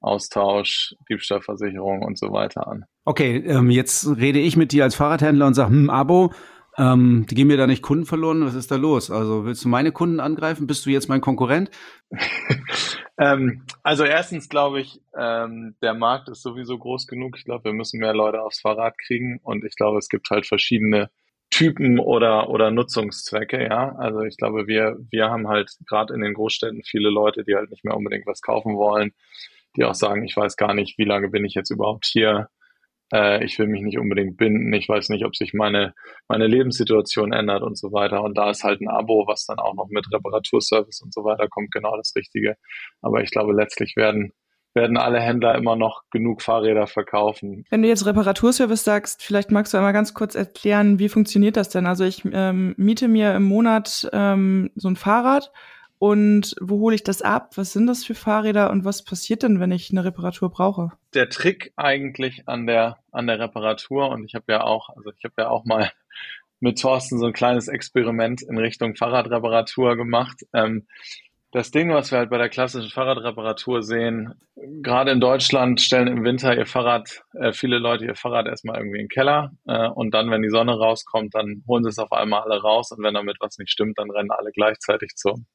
Austausch, Diebstahlversicherung und so weiter an. Okay, ähm, jetzt rede ich mit dir als Fahrradhändler und sage, hm, Abo, ähm, die gehen mir da nicht Kunden verloren. Was ist da los? Also willst du meine Kunden angreifen? Bist du jetzt mein Konkurrent? ähm, also erstens glaube ich, ähm, der Markt ist sowieso groß genug. Ich glaube, wir müssen mehr Leute aufs Fahrrad kriegen und ich glaube, es gibt halt verschiedene Typen oder oder Nutzungszwecke, ja. Also ich glaube, wir wir haben halt gerade in den Großstädten viele Leute, die halt nicht mehr unbedingt was kaufen wollen, die auch sagen, ich weiß gar nicht, wie lange bin ich jetzt überhaupt hier äh, ich will mich nicht unbedingt binden, ich weiß nicht, ob sich meine, meine Lebenssituation ändert und so weiter. Und da ist halt ein Abo, was dann auch noch mit Reparaturservice und so weiter kommt, genau das Richtige. Aber ich glaube, letztlich werden werden alle Händler immer noch genug Fahrräder verkaufen. Wenn du jetzt Reparaturservice sagst, vielleicht magst du einmal ganz kurz erklären, wie funktioniert das denn? Also ich ähm, miete mir im Monat ähm, so ein Fahrrad und wo hole ich das ab? Was sind das für Fahrräder und was passiert denn, wenn ich eine Reparatur brauche? Der Trick eigentlich an der an der Reparatur und ich habe ja auch, also ich habe ja auch mal mit Thorsten so ein kleines Experiment in Richtung Fahrradreparatur gemacht. Ähm, das Ding, was wir halt bei der klassischen Fahrradreparatur sehen, gerade in Deutschland stellen im Winter ihr Fahrrad, äh, viele Leute ihr Fahrrad erstmal irgendwie in den Keller äh, und dann, wenn die Sonne rauskommt, dann holen sie es auf einmal alle raus und wenn damit was nicht stimmt, dann rennen alle gleichzeitig zum,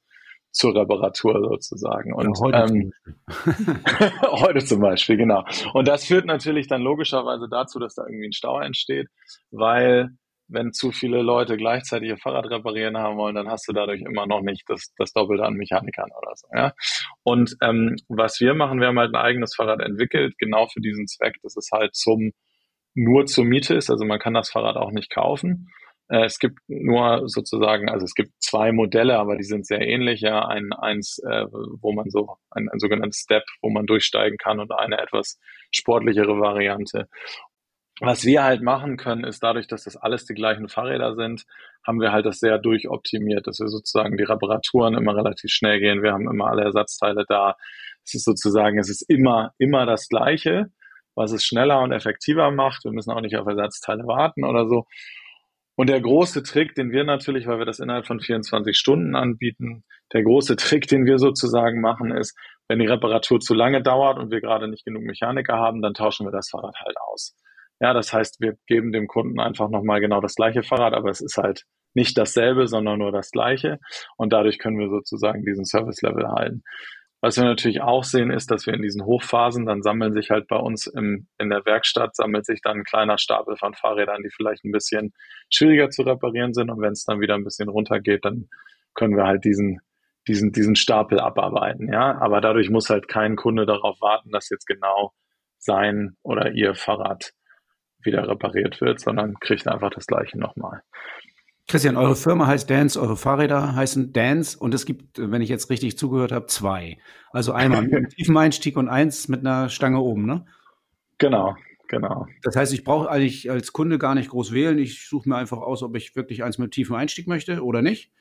zur Reparatur sozusagen. Und ja, heute, ähm, zum heute zum Beispiel, genau. Und das führt natürlich dann logischerweise dazu, dass da irgendwie ein Stau entsteht, weil wenn zu viele Leute gleichzeitig ihr Fahrrad reparieren haben wollen, dann hast du dadurch immer noch nicht das, das Doppelte an Mechanikern oder so. Ja? Und ähm, was wir machen, wir haben halt ein eigenes Fahrrad entwickelt, genau für diesen Zweck, dass es halt zum nur zur Miete ist. Also man kann das Fahrrad auch nicht kaufen. Äh, es gibt nur sozusagen, also es gibt zwei Modelle, aber die sind sehr ähnlich. Ja, ein eins, äh, wo man so ein, ein sogenanntes Step, wo man durchsteigen kann und eine etwas sportlichere Variante. Was wir halt machen können, ist dadurch, dass das alles die gleichen Fahrräder sind, haben wir halt das sehr durchoptimiert, dass wir sozusagen die Reparaturen immer relativ schnell gehen. Wir haben immer alle Ersatzteile da. Es ist sozusagen, es ist immer, immer das Gleiche, was es schneller und effektiver macht. Wir müssen auch nicht auf Ersatzteile warten oder so. Und der große Trick, den wir natürlich, weil wir das innerhalb von 24 Stunden anbieten, der große Trick, den wir sozusagen machen, ist, wenn die Reparatur zu lange dauert und wir gerade nicht genug Mechaniker haben, dann tauschen wir das Fahrrad halt aus. Ja, das heißt, wir geben dem Kunden einfach nochmal genau das gleiche Fahrrad, aber es ist halt nicht dasselbe, sondern nur das gleiche. Und dadurch können wir sozusagen diesen Service-Level halten. Was wir natürlich auch sehen, ist, dass wir in diesen Hochphasen, dann sammeln sich halt bei uns im, in der Werkstatt, sammelt sich dann ein kleiner Stapel von Fahrrädern, die vielleicht ein bisschen schwieriger zu reparieren sind. Und wenn es dann wieder ein bisschen runtergeht, dann können wir halt diesen, diesen, diesen Stapel abarbeiten. Ja, aber dadurch muss halt kein Kunde darauf warten, dass jetzt genau sein oder ihr Fahrrad wieder repariert wird, sondern kriegt einfach das gleiche nochmal. Christian, eure Firma heißt Dance, eure Fahrräder heißen Dance und es gibt, wenn ich jetzt richtig zugehört habe, zwei. Also einmal mit einem tiefen Einstieg und eins mit einer Stange oben, ne? Genau, genau. Das heißt, ich brauche eigentlich als Kunde gar nicht groß wählen. Ich suche mir einfach aus, ob ich wirklich eins mit tiefem Einstieg möchte oder nicht.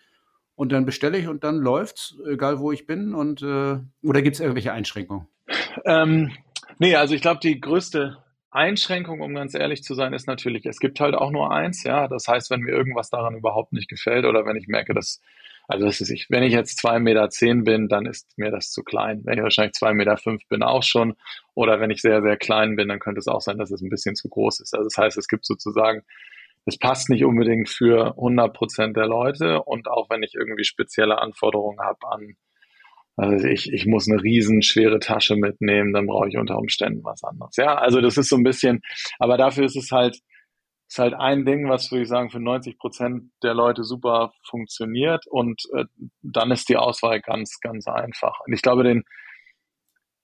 Und dann bestelle ich und dann läuft's, egal wo ich bin. Und äh, oder gibt es irgendwelche Einschränkungen? Ähm, nee, also ich glaube, die größte Einschränkung, um ganz ehrlich zu sein, ist natürlich, es gibt halt auch nur eins, ja. Das heißt, wenn mir irgendwas daran überhaupt nicht gefällt oder wenn ich merke, dass, also das ist ich, wenn ich jetzt zwei Meter zehn bin, dann ist mir das zu klein. Wenn ich wahrscheinlich zwei Meter fünf bin, auch schon. Oder wenn ich sehr, sehr klein bin, dann könnte es auch sein, dass es ein bisschen zu groß ist. Also das heißt, es gibt sozusagen, es passt nicht unbedingt für 100 Prozent der Leute. Und auch wenn ich irgendwie spezielle Anforderungen habe an also ich, ich muss eine riesen schwere Tasche mitnehmen, dann brauche ich unter Umständen was anderes. Ja, also das ist so ein bisschen, aber dafür ist es halt, ist halt ein Ding, was würde ich sagen für 90 Prozent der Leute super funktioniert und äh, dann ist die Auswahl ganz, ganz einfach. Und ich glaube, den,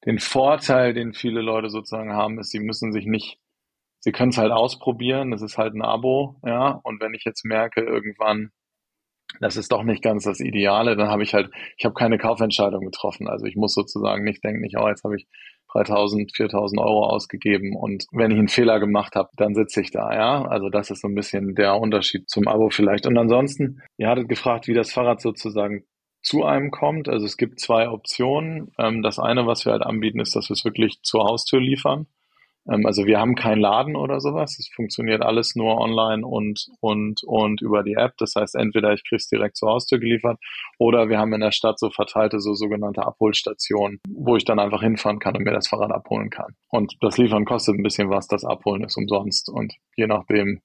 den Vorteil, den viele Leute sozusagen haben, ist, sie müssen sich nicht, sie können es halt ausprobieren, das ist halt ein Abo, ja, und wenn ich jetzt merke, irgendwann das ist doch nicht ganz das Ideale, dann habe ich halt, ich habe keine Kaufentscheidung getroffen. Also ich muss sozusagen nicht denken, nicht, oh, jetzt habe ich 3000, 4000 Euro ausgegeben und wenn ich einen Fehler gemacht habe, dann sitze ich da, ja. Also das ist so ein bisschen der Unterschied zum Abo vielleicht. Und ansonsten, ihr hattet gefragt, wie das Fahrrad sozusagen zu einem kommt. Also es gibt zwei Optionen. Ähm, das eine, was wir halt anbieten, ist, dass wir es wirklich zur Haustür liefern. Ähm, also wir haben keinen Laden oder sowas. Es funktioniert alles nur online und, und, und über die App. Das heißt, entweder ich kriege es direkt zur Haustür geliefert oder wir haben in der Stadt so verteilte, so sogenannte Abholstationen, wo ich dann einfach hinfahren kann und mir das Fahrrad abholen kann. Und das Liefern kostet ein bisschen was, das Abholen ist umsonst. Und je nachdem,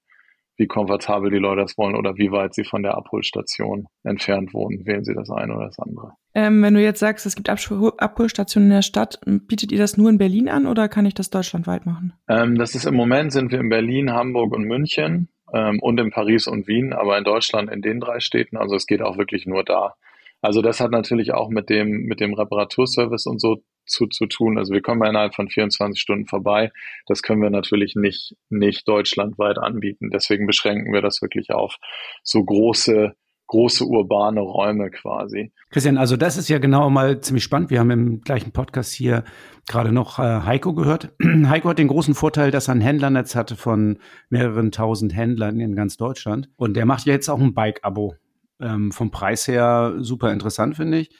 wie komfortabel die Leute das wollen oder wie weit sie von der Abholstation entfernt wohnen, wählen sie das eine oder das andere. Ähm, wenn du jetzt sagst, es gibt Abholstationen in der Stadt, bietet ihr das nur in Berlin an oder kann ich das deutschlandweit machen? Ähm, das ist im Moment sind wir in Berlin, Hamburg und München ähm, und in Paris und Wien, aber in Deutschland in den drei Städten. Also es geht auch wirklich nur da. Also das hat natürlich auch mit dem mit dem Reparaturservice und so zu, zu tun. Also wir kommen innerhalb von 24 Stunden vorbei. Das können wir natürlich nicht, nicht deutschlandweit anbieten. Deswegen beschränken wir das wirklich auf so große, große urbane Räume quasi. Christian, also das ist ja genau mal ziemlich spannend. Wir haben im gleichen Podcast hier gerade noch äh, Heiko gehört. Heiko hat den großen Vorteil, dass er ein Händlernetz hatte von mehreren tausend Händlern in ganz Deutschland. Und der macht ja jetzt auch ein Bike-Abo. Ähm, vom Preis her super interessant, finde ich.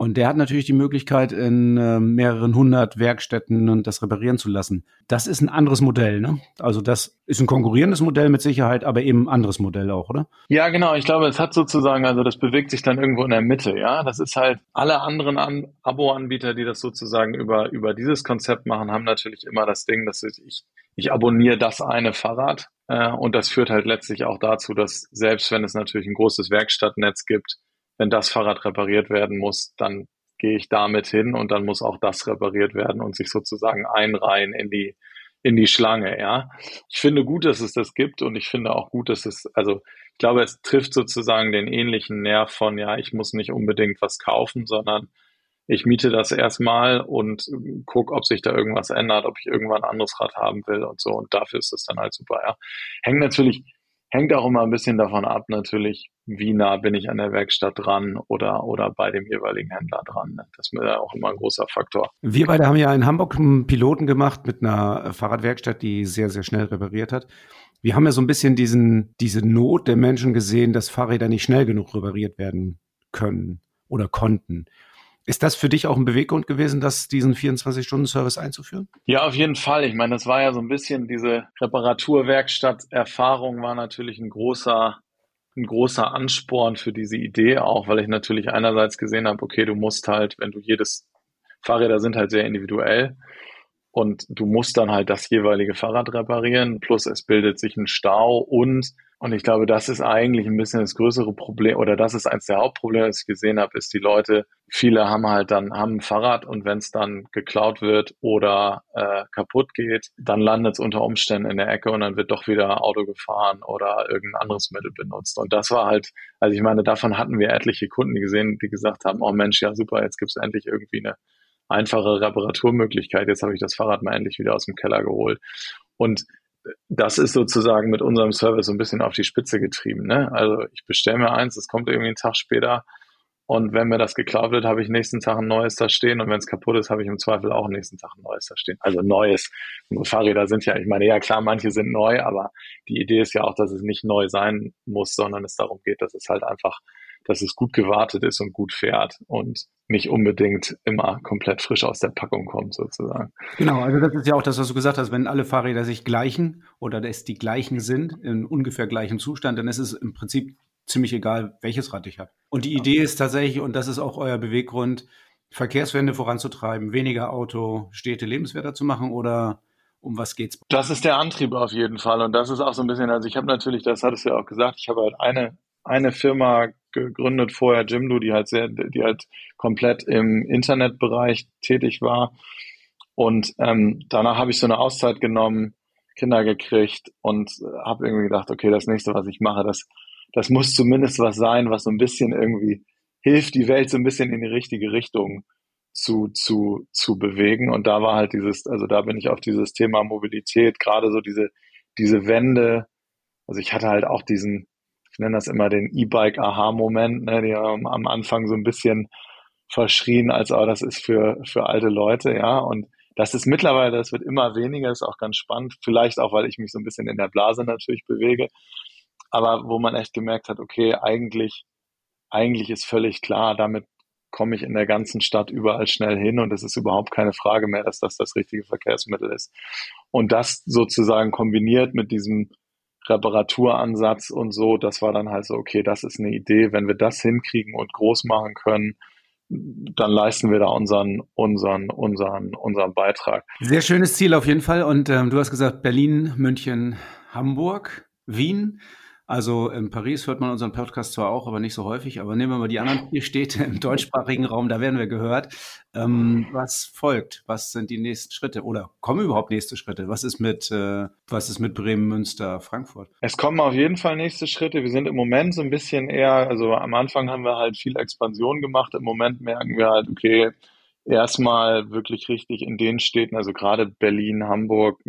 Und der hat natürlich die Möglichkeit, in äh, mehreren hundert Werkstätten das reparieren zu lassen. Das ist ein anderes Modell, ne? Also das ist ein konkurrierendes Modell mit Sicherheit, aber eben ein anderes Modell auch, oder? Ja, genau. Ich glaube, es hat sozusagen, also das bewegt sich dann irgendwo in der Mitte, ja. Das ist halt, alle anderen An Abo-Anbieter, die das sozusagen über, über dieses Konzept machen, haben natürlich immer das Ding, dass ich, ich abonniere das eine Fahrrad. Äh, und das führt halt letztlich auch dazu, dass selbst wenn es natürlich ein großes Werkstattnetz gibt, wenn das Fahrrad repariert werden muss, dann gehe ich damit hin und dann muss auch das repariert werden und sich sozusagen einreihen in die, in die Schlange, ja. Ich finde gut, dass es das gibt und ich finde auch gut, dass es, also ich glaube, es trifft sozusagen den ähnlichen Nerv von, ja, ich muss nicht unbedingt was kaufen, sondern ich miete das erstmal und gucke, ob sich da irgendwas ändert, ob ich irgendwann ein anderes Rad haben will und so. Und dafür ist das dann halt super, ja. Hängt natürlich Hängt auch immer ein bisschen davon ab, natürlich, wie nah bin ich an der Werkstatt dran oder, oder bei dem jeweiligen Händler dran. Ne? Das ist mir auch immer ein großer Faktor. Wir beide haben ja in Hamburg einen Piloten gemacht mit einer Fahrradwerkstatt, die sehr, sehr schnell repariert hat. Wir haben ja so ein bisschen diesen, diese Not der Menschen gesehen, dass Fahrräder nicht schnell genug repariert werden können oder konnten. Ist das für dich auch ein Beweggrund gewesen, das diesen 24-Stunden-Service einzuführen? Ja, auf jeden Fall. Ich meine, das war ja so ein bisschen diese Reparaturwerkstatt-Erfahrung war natürlich ein großer, ein großer Ansporn für diese Idee auch, weil ich natürlich einerseits gesehen habe, okay, du musst halt, wenn du jedes Fahrräder sind halt sehr individuell und du musst dann halt das jeweilige Fahrrad reparieren, plus es bildet sich ein Stau und und ich glaube, das ist eigentlich ein bisschen das größere Problem oder das ist eins der Hauptprobleme, das ich gesehen habe, ist die Leute, viele haben halt dann haben ein Fahrrad und wenn es dann geklaut wird oder äh, kaputt geht, dann landet es unter Umständen in der Ecke und dann wird doch wieder Auto gefahren oder irgendein anderes Mittel benutzt. Und das war halt, also ich meine, davon hatten wir etliche Kunden gesehen, die gesagt haben, oh Mensch, ja super, jetzt gibt es endlich irgendwie eine einfache Reparaturmöglichkeit. Jetzt habe ich das Fahrrad mal endlich wieder aus dem Keller geholt. Und das ist sozusagen mit unserem Service so ein bisschen auf die Spitze getrieben. Ne? Also ich bestelle mir eins, es kommt irgendwie einen Tag später und wenn mir das geklaut wird, habe ich nächsten Tag ein neues da stehen und wenn es kaputt ist, habe ich im Zweifel auch nächsten Tag ein neues da stehen. Also neues. Fahrräder sind ja, ich meine, ja klar, manche sind neu, aber die Idee ist ja auch, dass es nicht neu sein muss, sondern es darum geht, dass es halt einfach dass es gut gewartet ist und gut fährt und nicht unbedingt immer komplett frisch aus der Packung kommt sozusagen. Genau, also das ist ja auch das, was du gesagt hast, wenn alle Fahrräder sich gleichen oder es die gleichen sind, in ungefähr gleichem Zustand, dann ist es im Prinzip ziemlich egal, welches Rad ich habe. Und die Idee ist tatsächlich, und das ist auch euer Beweggrund, Verkehrswende voranzutreiben, weniger Auto, Städte lebenswerter zu machen oder um was geht's? Das ist der Antrieb auf jeden Fall und das ist auch so ein bisschen, also ich habe natürlich, das hattest du ja auch gesagt, ich habe halt eine eine Firma gegründet vorher, Jimdo, die halt sehr, die halt komplett im Internetbereich tätig war. Und ähm, danach habe ich so eine Auszeit genommen, Kinder gekriegt und habe irgendwie gedacht, okay, das nächste, was ich mache, das, das muss zumindest was sein, was so ein bisschen irgendwie hilft, die Welt so ein bisschen in die richtige Richtung zu, zu, zu bewegen. Und da war halt dieses, also da bin ich auf dieses Thema Mobilität, gerade so diese, diese Wende. Also ich hatte halt auch diesen, ich nenne das immer den E-Bike-Aha-Moment, ne, die am Anfang so ein bisschen verschrien, als oh, das ist für, für alte Leute, ja. Und das ist mittlerweile, das wird immer weniger, ist auch ganz spannend. Vielleicht auch, weil ich mich so ein bisschen in der Blase natürlich bewege. Aber wo man echt gemerkt hat, okay, eigentlich, eigentlich ist völlig klar, damit komme ich in der ganzen Stadt überall schnell hin und es ist überhaupt keine Frage mehr, dass das das richtige Verkehrsmittel ist. Und das sozusagen kombiniert mit diesem Reparaturansatz und so, das war dann halt so, okay, das ist eine Idee, wenn wir das hinkriegen und groß machen können, dann leisten wir da unseren, unseren, unseren, unseren Beitrag. Sehr schönes Ziel auf jeden Fall. Und ähm, du hast gesagt, Berlin, München, Hamburg, Wien. Also in Paris hört man unseren Podcast zwar auch, aber nicht so häufig. Aber nehmen wir mal die anderen vier Städte im deutschsprachigen Raum, da werden wir gehört. Ähm, was folgt? Was sind die nächsten Schritte? Oder kommen überhaupt nächste Schritte? Was ist mit, äh, was ist mit Bremen, Münster, Frankfurt? Es kommen auf jeden Fall nächste Schritte. Wir sind im Moment so ein bisschen eher, also am Anfang haben wir halt viel Expansion gemacht. Im Moment merken wir halt, okay, erstmal wirklich richtig in den Städten, also gerade Berlin, Hamburg,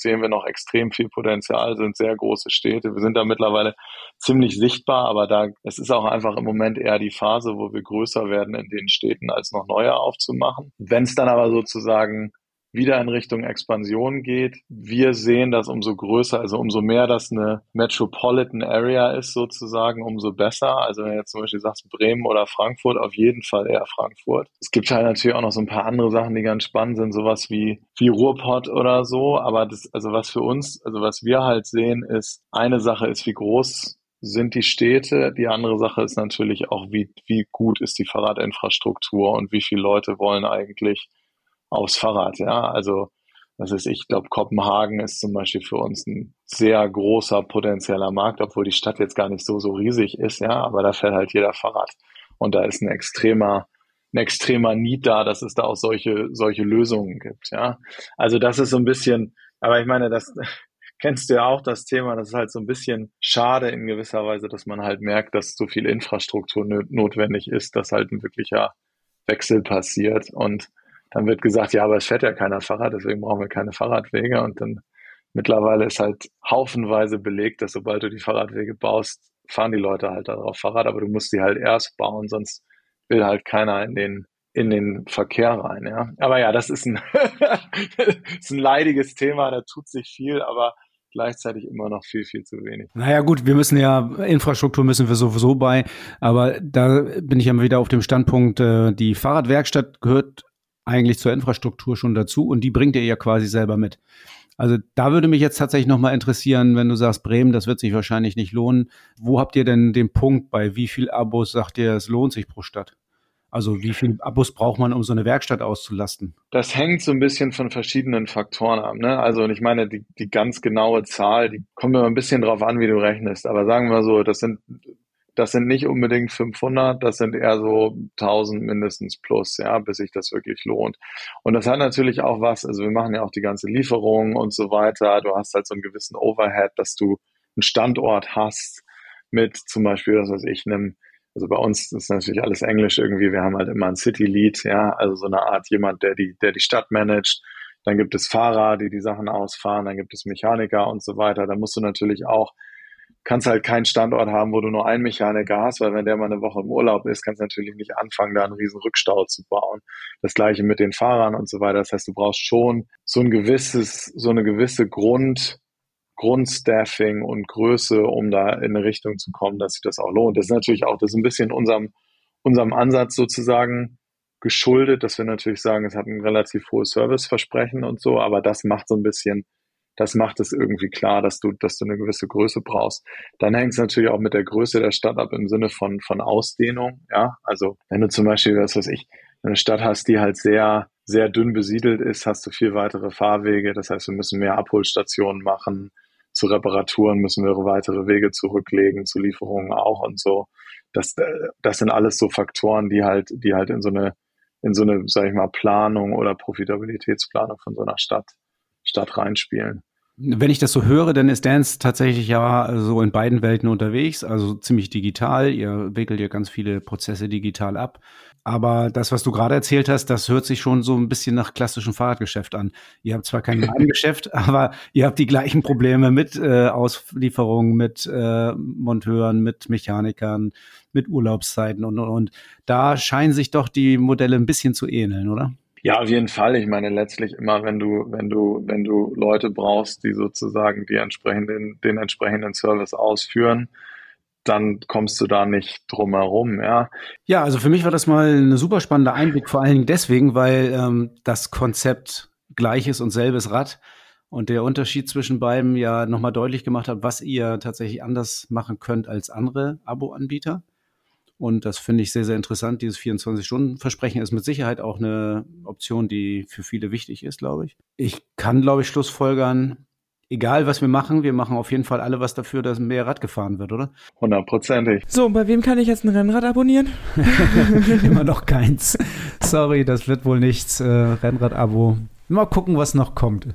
sehen wir noch extrem viel Potenzial, sind sehr große Städte. Wir sind da mittlerweile ziemlich sichtbar, aber da, es ist auch einfach im Moment eher die Phase, wo wir größer werden in den Städten, als noch neue aufzumachen. Wenn es dann aber sozusagen wieder in Richtung Expansion geht. Wir sehen das umso größer, also umso mehr das eine Metropolitan Area ist sozusagen, umso besser. Also wenn du jetzt zum Beispiel sagst Bremen oder Frankfurt, auf jeden Fall eher Frankfurt. Es gibt halt natürlich auch noch so ein paar andere Sachen, die ganz spannend sind, sowas wie, wie Ruhrpott oder so. Aber das, also was für uns, also was wir halt sehen, ist, eine Sache ist, wie groß sind die Städte. Die andere Sache ist natürlich auch, wie, wie gut ist die Fahrradinfrastruktur und wie viele Leute wollen eigentlich aufs Fahrrad. Ja, also das ist, ich glaube, Kopenhagen ist zum Beispiel für uns ein sehr großer potenzieller Markt, obwohl die Stadt jetzt gar nicht so so riesig ist. Ja, aber da fährt halt jeder Fahrrad und da ist ein extremer ein extremer Need da, dass es da auch solche solche Lösungen gibt. Ja, also das ist so ein bisschen. Aber ich meine, das kennst du ja auch das Thema, das ist halt so ein bisschen schade in gewisser Weise, dass man halt merkt, dass so viel Infrastruktur notwendig ist, dass halt ein wirklicher Wechsel passiert. Und dann wird gesagt, ja, aber es fährt ja keiner Fahrrad, deswegen brauchen wir keine Fahrradwege. Und dann mittlerweile ist halt haufenweise belegt, dass sobald du die Fahrradwege baust, fahren die Leute halt darauf Fahrrad, aber du musst die halt erst bauen, sonst will halt keiner in den in den Verkehr rein, ja. Aber ja, das ist ein, ist ein leidiges Thema, da tut sich viel, aber gleichzeitig immer noch viel, viel zu wenig. Naja gut, wir müssen ja, Infrastruktur müssen wir sowieso bei, aber da bin ich immer wieder auf dem Standpunkt, äh, die Fahrradwerkstatt gehört eigentlich zur Infrastruktur schon dazu und die bringt ihr ja quasi selber mit. Also da würde mich jetzt tatsächlich nochmal interessieren, wenn du sagst, Bremen, das wird sich wahrscheinlich nicht lohnen. Wo habt ihr denn den Punkt, bei wie viel Abos sagt ihr, es lohnt sich pro Stadt? Also wie viel Abos braucht man, um so eine Werkstatt auszulasten? Das hängt so ein bisschen von verschiedenen Faktoren ab. Ne? Also ich meine, die, die ganz genaue Zahl, die kommt immer ein bisschen drauf an, wie du rechnest. Aber sagen wir so, das sind das sind nicht unbedingt 500, das sind eher so 1000 mindestens plus, ja, bis sich das wirklich lohnt. Und das hat natürlich auch was, also wir machen ja auch die ganze Lieferung und so weiter. Du hast halt so einen gewissen Overhead, dass du einen Standort hast mit zum Beispiel, das was ich, einem also bei uns ist natürlich alles Englisch irgendwie. Wir haben halt immer einen City Lead, ja, also so eine Art jemand, der die, der die Stadt managt. Dann gibt es Fahrer, die die Sachen ausfahren. Dann gibt es Mechaniker und so weiter. Da musst du natürlich auch kannst halt keinen Standort haben, wo du nur einen Mechaniker hast, weil wenn der mal eine Woche im Urlaub ist, kannst du natürlich nicht anfangen, da einen riesen Rückstau zu bauen. Das gleiche mit den Fahrern und so weiter. Das heißt, du brauchst schon so ein gewisses, so eine gewisse Grund, Grundstaffing und Größe, um da in eine Richtung zu kommen, dass sich das auch lohnt. Das ist natürlich auch, das ist ein bisschen unserem, unserem Ansatz sozusagen geschuldet, dass wir natürlich sagen, es hat ein relativ hohes Serviceversprechen und so, aber das macht so ein bisschen das macht es irgendwie klar, dass du, dass du eine gewisse Größe brauchst. Dann hängt es natürlich auch mit der Größe der Stadt ab im Sinne von, von Ausdehnung. Ja, also wenn du zum Beispiel, was weiß ich, eine Stadt hast, die halt sehr, sehr dünn besiedelt ist, hast du viel weitere Fahrwege. Das heißt, wir müssen mehr Abholstationen machen. Zu Reparaturen müssen wir weitere Wege zurücklegen, zu Lieferungen auch und so. Das, das sind alles so Faktoren, die halt, die halt in so eine, in so eine, sag ich mal, Planung oder Profitabilitätsplanung von so einer Stadt, Stadt reinspielen. Wenn ich das so höre, dann ist Dance tatsächlich ja so in beiden Welten unterwegs, also ziemlich digital. Ihr wickelt ja ganz viele Prozesse digital ab. Aber das, was du gerade erzählt hast, das hört sich schon so ein bisschen nach klassischem Fahrradgeschäft an. Ihr habt zwar kein Geschäft, aber ihr habt die gleichen Probleme mit äh, Auslieferungen, mit äh, Monteuren, mit Mechanikern, mit Urlaubszeiten und, und, und. Da scheinen sich doch die Modelle ein bisschen zu ähneln, oder? Ja, auf jeden Fall. Ich meine, letztlich immer, wenn du, wenn du, wenn du Leute brauchst, die sozusagen die entsprechenden, den entsprechenden Service ausführen, dann kommst du da nicht drum herum, ja. Ja, also für mich war das mal eine super spannende Einblick, vor allen Dingen deswegen, weil ähm, das Konzept gleiches und selbes Rad und der Unterschied zwischen beiden ja nochmal deutlich gemacht hat, was ihr tatsächlich anders machen könnt als andere Abo-Anbieter. Und das finde ich sehr, sehr interessant. Dieses 24-Stunden-Versprechen ist mit Sicherheit auch eine Option, die für viele wichtig ist, glaube ich. Ich kann, glaube ich, Schlussfolgern, egal was wir machen, wir machen auf jeden Fall alle was dafür, dass mehr Rad gefahren wird, oder? Hundertprozentig. So, bei wem kann ich jetzt ein Rennrad abonnieren? Immer noch keins. Sorry, das wird wohl nichts. Äh, Rennrad-Abo. Mal gucken, was noch kommt.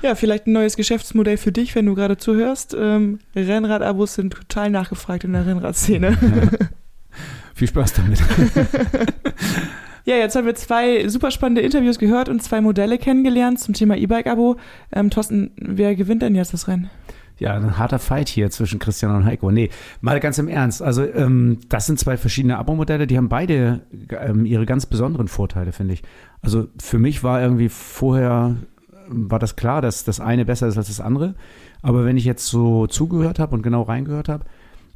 Ja, vielleicht ein neues Geschäftsmodell für dich, wenn du gerade zuhörst. Ähm, Rennrad-Abos sind total nachgefragt in der Rennradszene. Viel Spaß damit. ja, jetzt haben wir zwei super spannende Interviews gehört und zwei Modelle kennengelernt zum Thema E-Bike-Abo. Ähm, Thorsten, wer gewinnt denn jetzt das Rennen? Ja, ein harter Fight hier zwischen Christian und Heiko. Nee, mal ganz im Ernst. Also, ähm, das sind zwei verschiedene Abo-Modelle, die haben beide ähm, ihre ganz besonderen Vorteile, finde ich. Also, für mich war irgendwie vorher, war das klar, dass das eine besser ist als das andere. Aber wenn ich jetzt so zugehört habe und genau reingehört habe,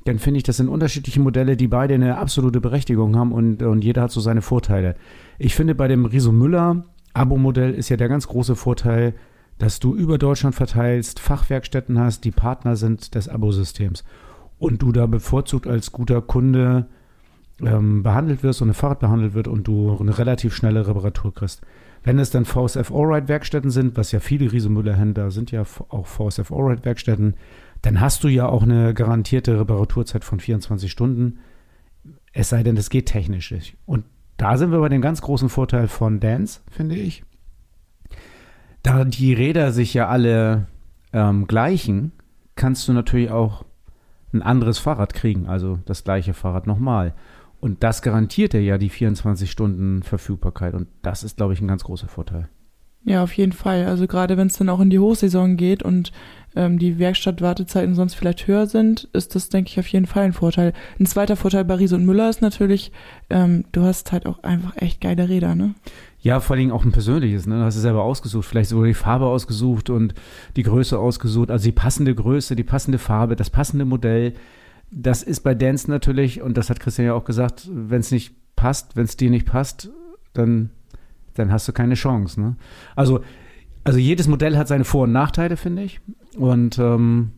dann finde ich, das sind unterschiedliche Modelle, die beide eine absolute Berechtigung haben und, und jeder hat so seine Vorteile. Ich finde, bei dem Riso Müller Abo-Modell ist ja der ganz große Vorteil, dass du über Deutschland verteilst, Fachwerkstätten hast, die Partner sind des Abosystems und du da bevorzugt als guter Kunde ähm, behandelt wirst und ein Fahrrad behandelt wird und du eine relativ schnelle Reparatur kriegst. Wenn es dann VSF Allride Werkstätten sind, was ja viele Riese Müller Händler sind ja auch VSF Allride Werkstätten, dann hast du ja auch eine garantierte Reparaturzeit von 24 Stunden. Es sei denn, es geht technisch nicht. Und da sind wir bei dem ganz großen Vorteil von Dance, finde ich. Da die Räder sich ja alle ähm, gleichen, kannst du natürlich auch ein anderes Fahrrad kriegen, also das gleiche Fahrrad nochmal. Und das garantiert ja die 24 Stunden Verfügbarkeit. Und das ist, glaube ich, ein ganz großer Vorteil. Ja, auf jeden Fall. Also gerade wenn es dann auch in die Hochsaison geht und ähm, die Werkstattwartezeiten sonst vielleicht höher sind, ist das, denke ich, auf jeden Fall ein Vorteil. Ein zweiter Vorteil bei Riese und Müller ist natürlich, ähm, du hast halt auch einfach echt geile Räder, ne? Ja, vor allem auch ein persönliches, ne? Du hast es selber ausgesucht, vielleicht sogar die Farbe ausgesucht und die Größe ausgesucht, also die passende Größe, die passende Farbe, das passende Modell. Das ist bei Dance natürlich, und das hat Christian ja auch gesagt, wenn es nicht passt, wenn es dir nicht passt, dann dann hast du keine Chance. Ne? Also, also jedes Modell hat seine Vor- und Nachteile, finde ich. Und ähm,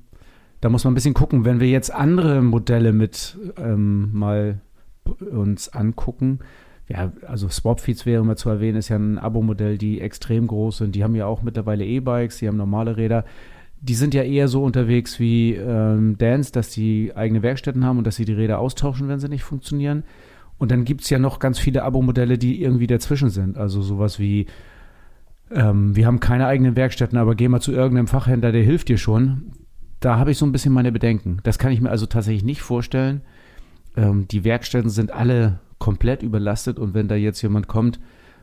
da muss man ein bisschen gucken, wenn wir jetzt andere Modelle mit ähm, mal uns angucken. Ja, also Swapfeeds wäre mal zu erwähnen, ist ja ein Abo-Modell, die extrem groß sind. Die haben ja auch mittlerweile E-Bikes, die haben normale Räder. Die sind ja eher so unterwegs wie ähm, Dance, dass die eigene Werkstätten haben und dass sie die Räder austauschen, wenn sie nicht funktionieren. Und dann gibt es ja noch ganz viele Abo-Modelle, die irgendwie dazwischen sind. Also sowas wie, ähm, wir haben keine eigenen Werkstätten, aber geh mal zu irgendeinem Fachhändler, der hilft dir schon. Da habe ich so ein bisschen meine Bedenken. Das kann ich mir also tatsächlich nicht vorstellen. Ähm, die Werkstätten sind alle komplett überlastet und wenn da jetzt jemand kommt,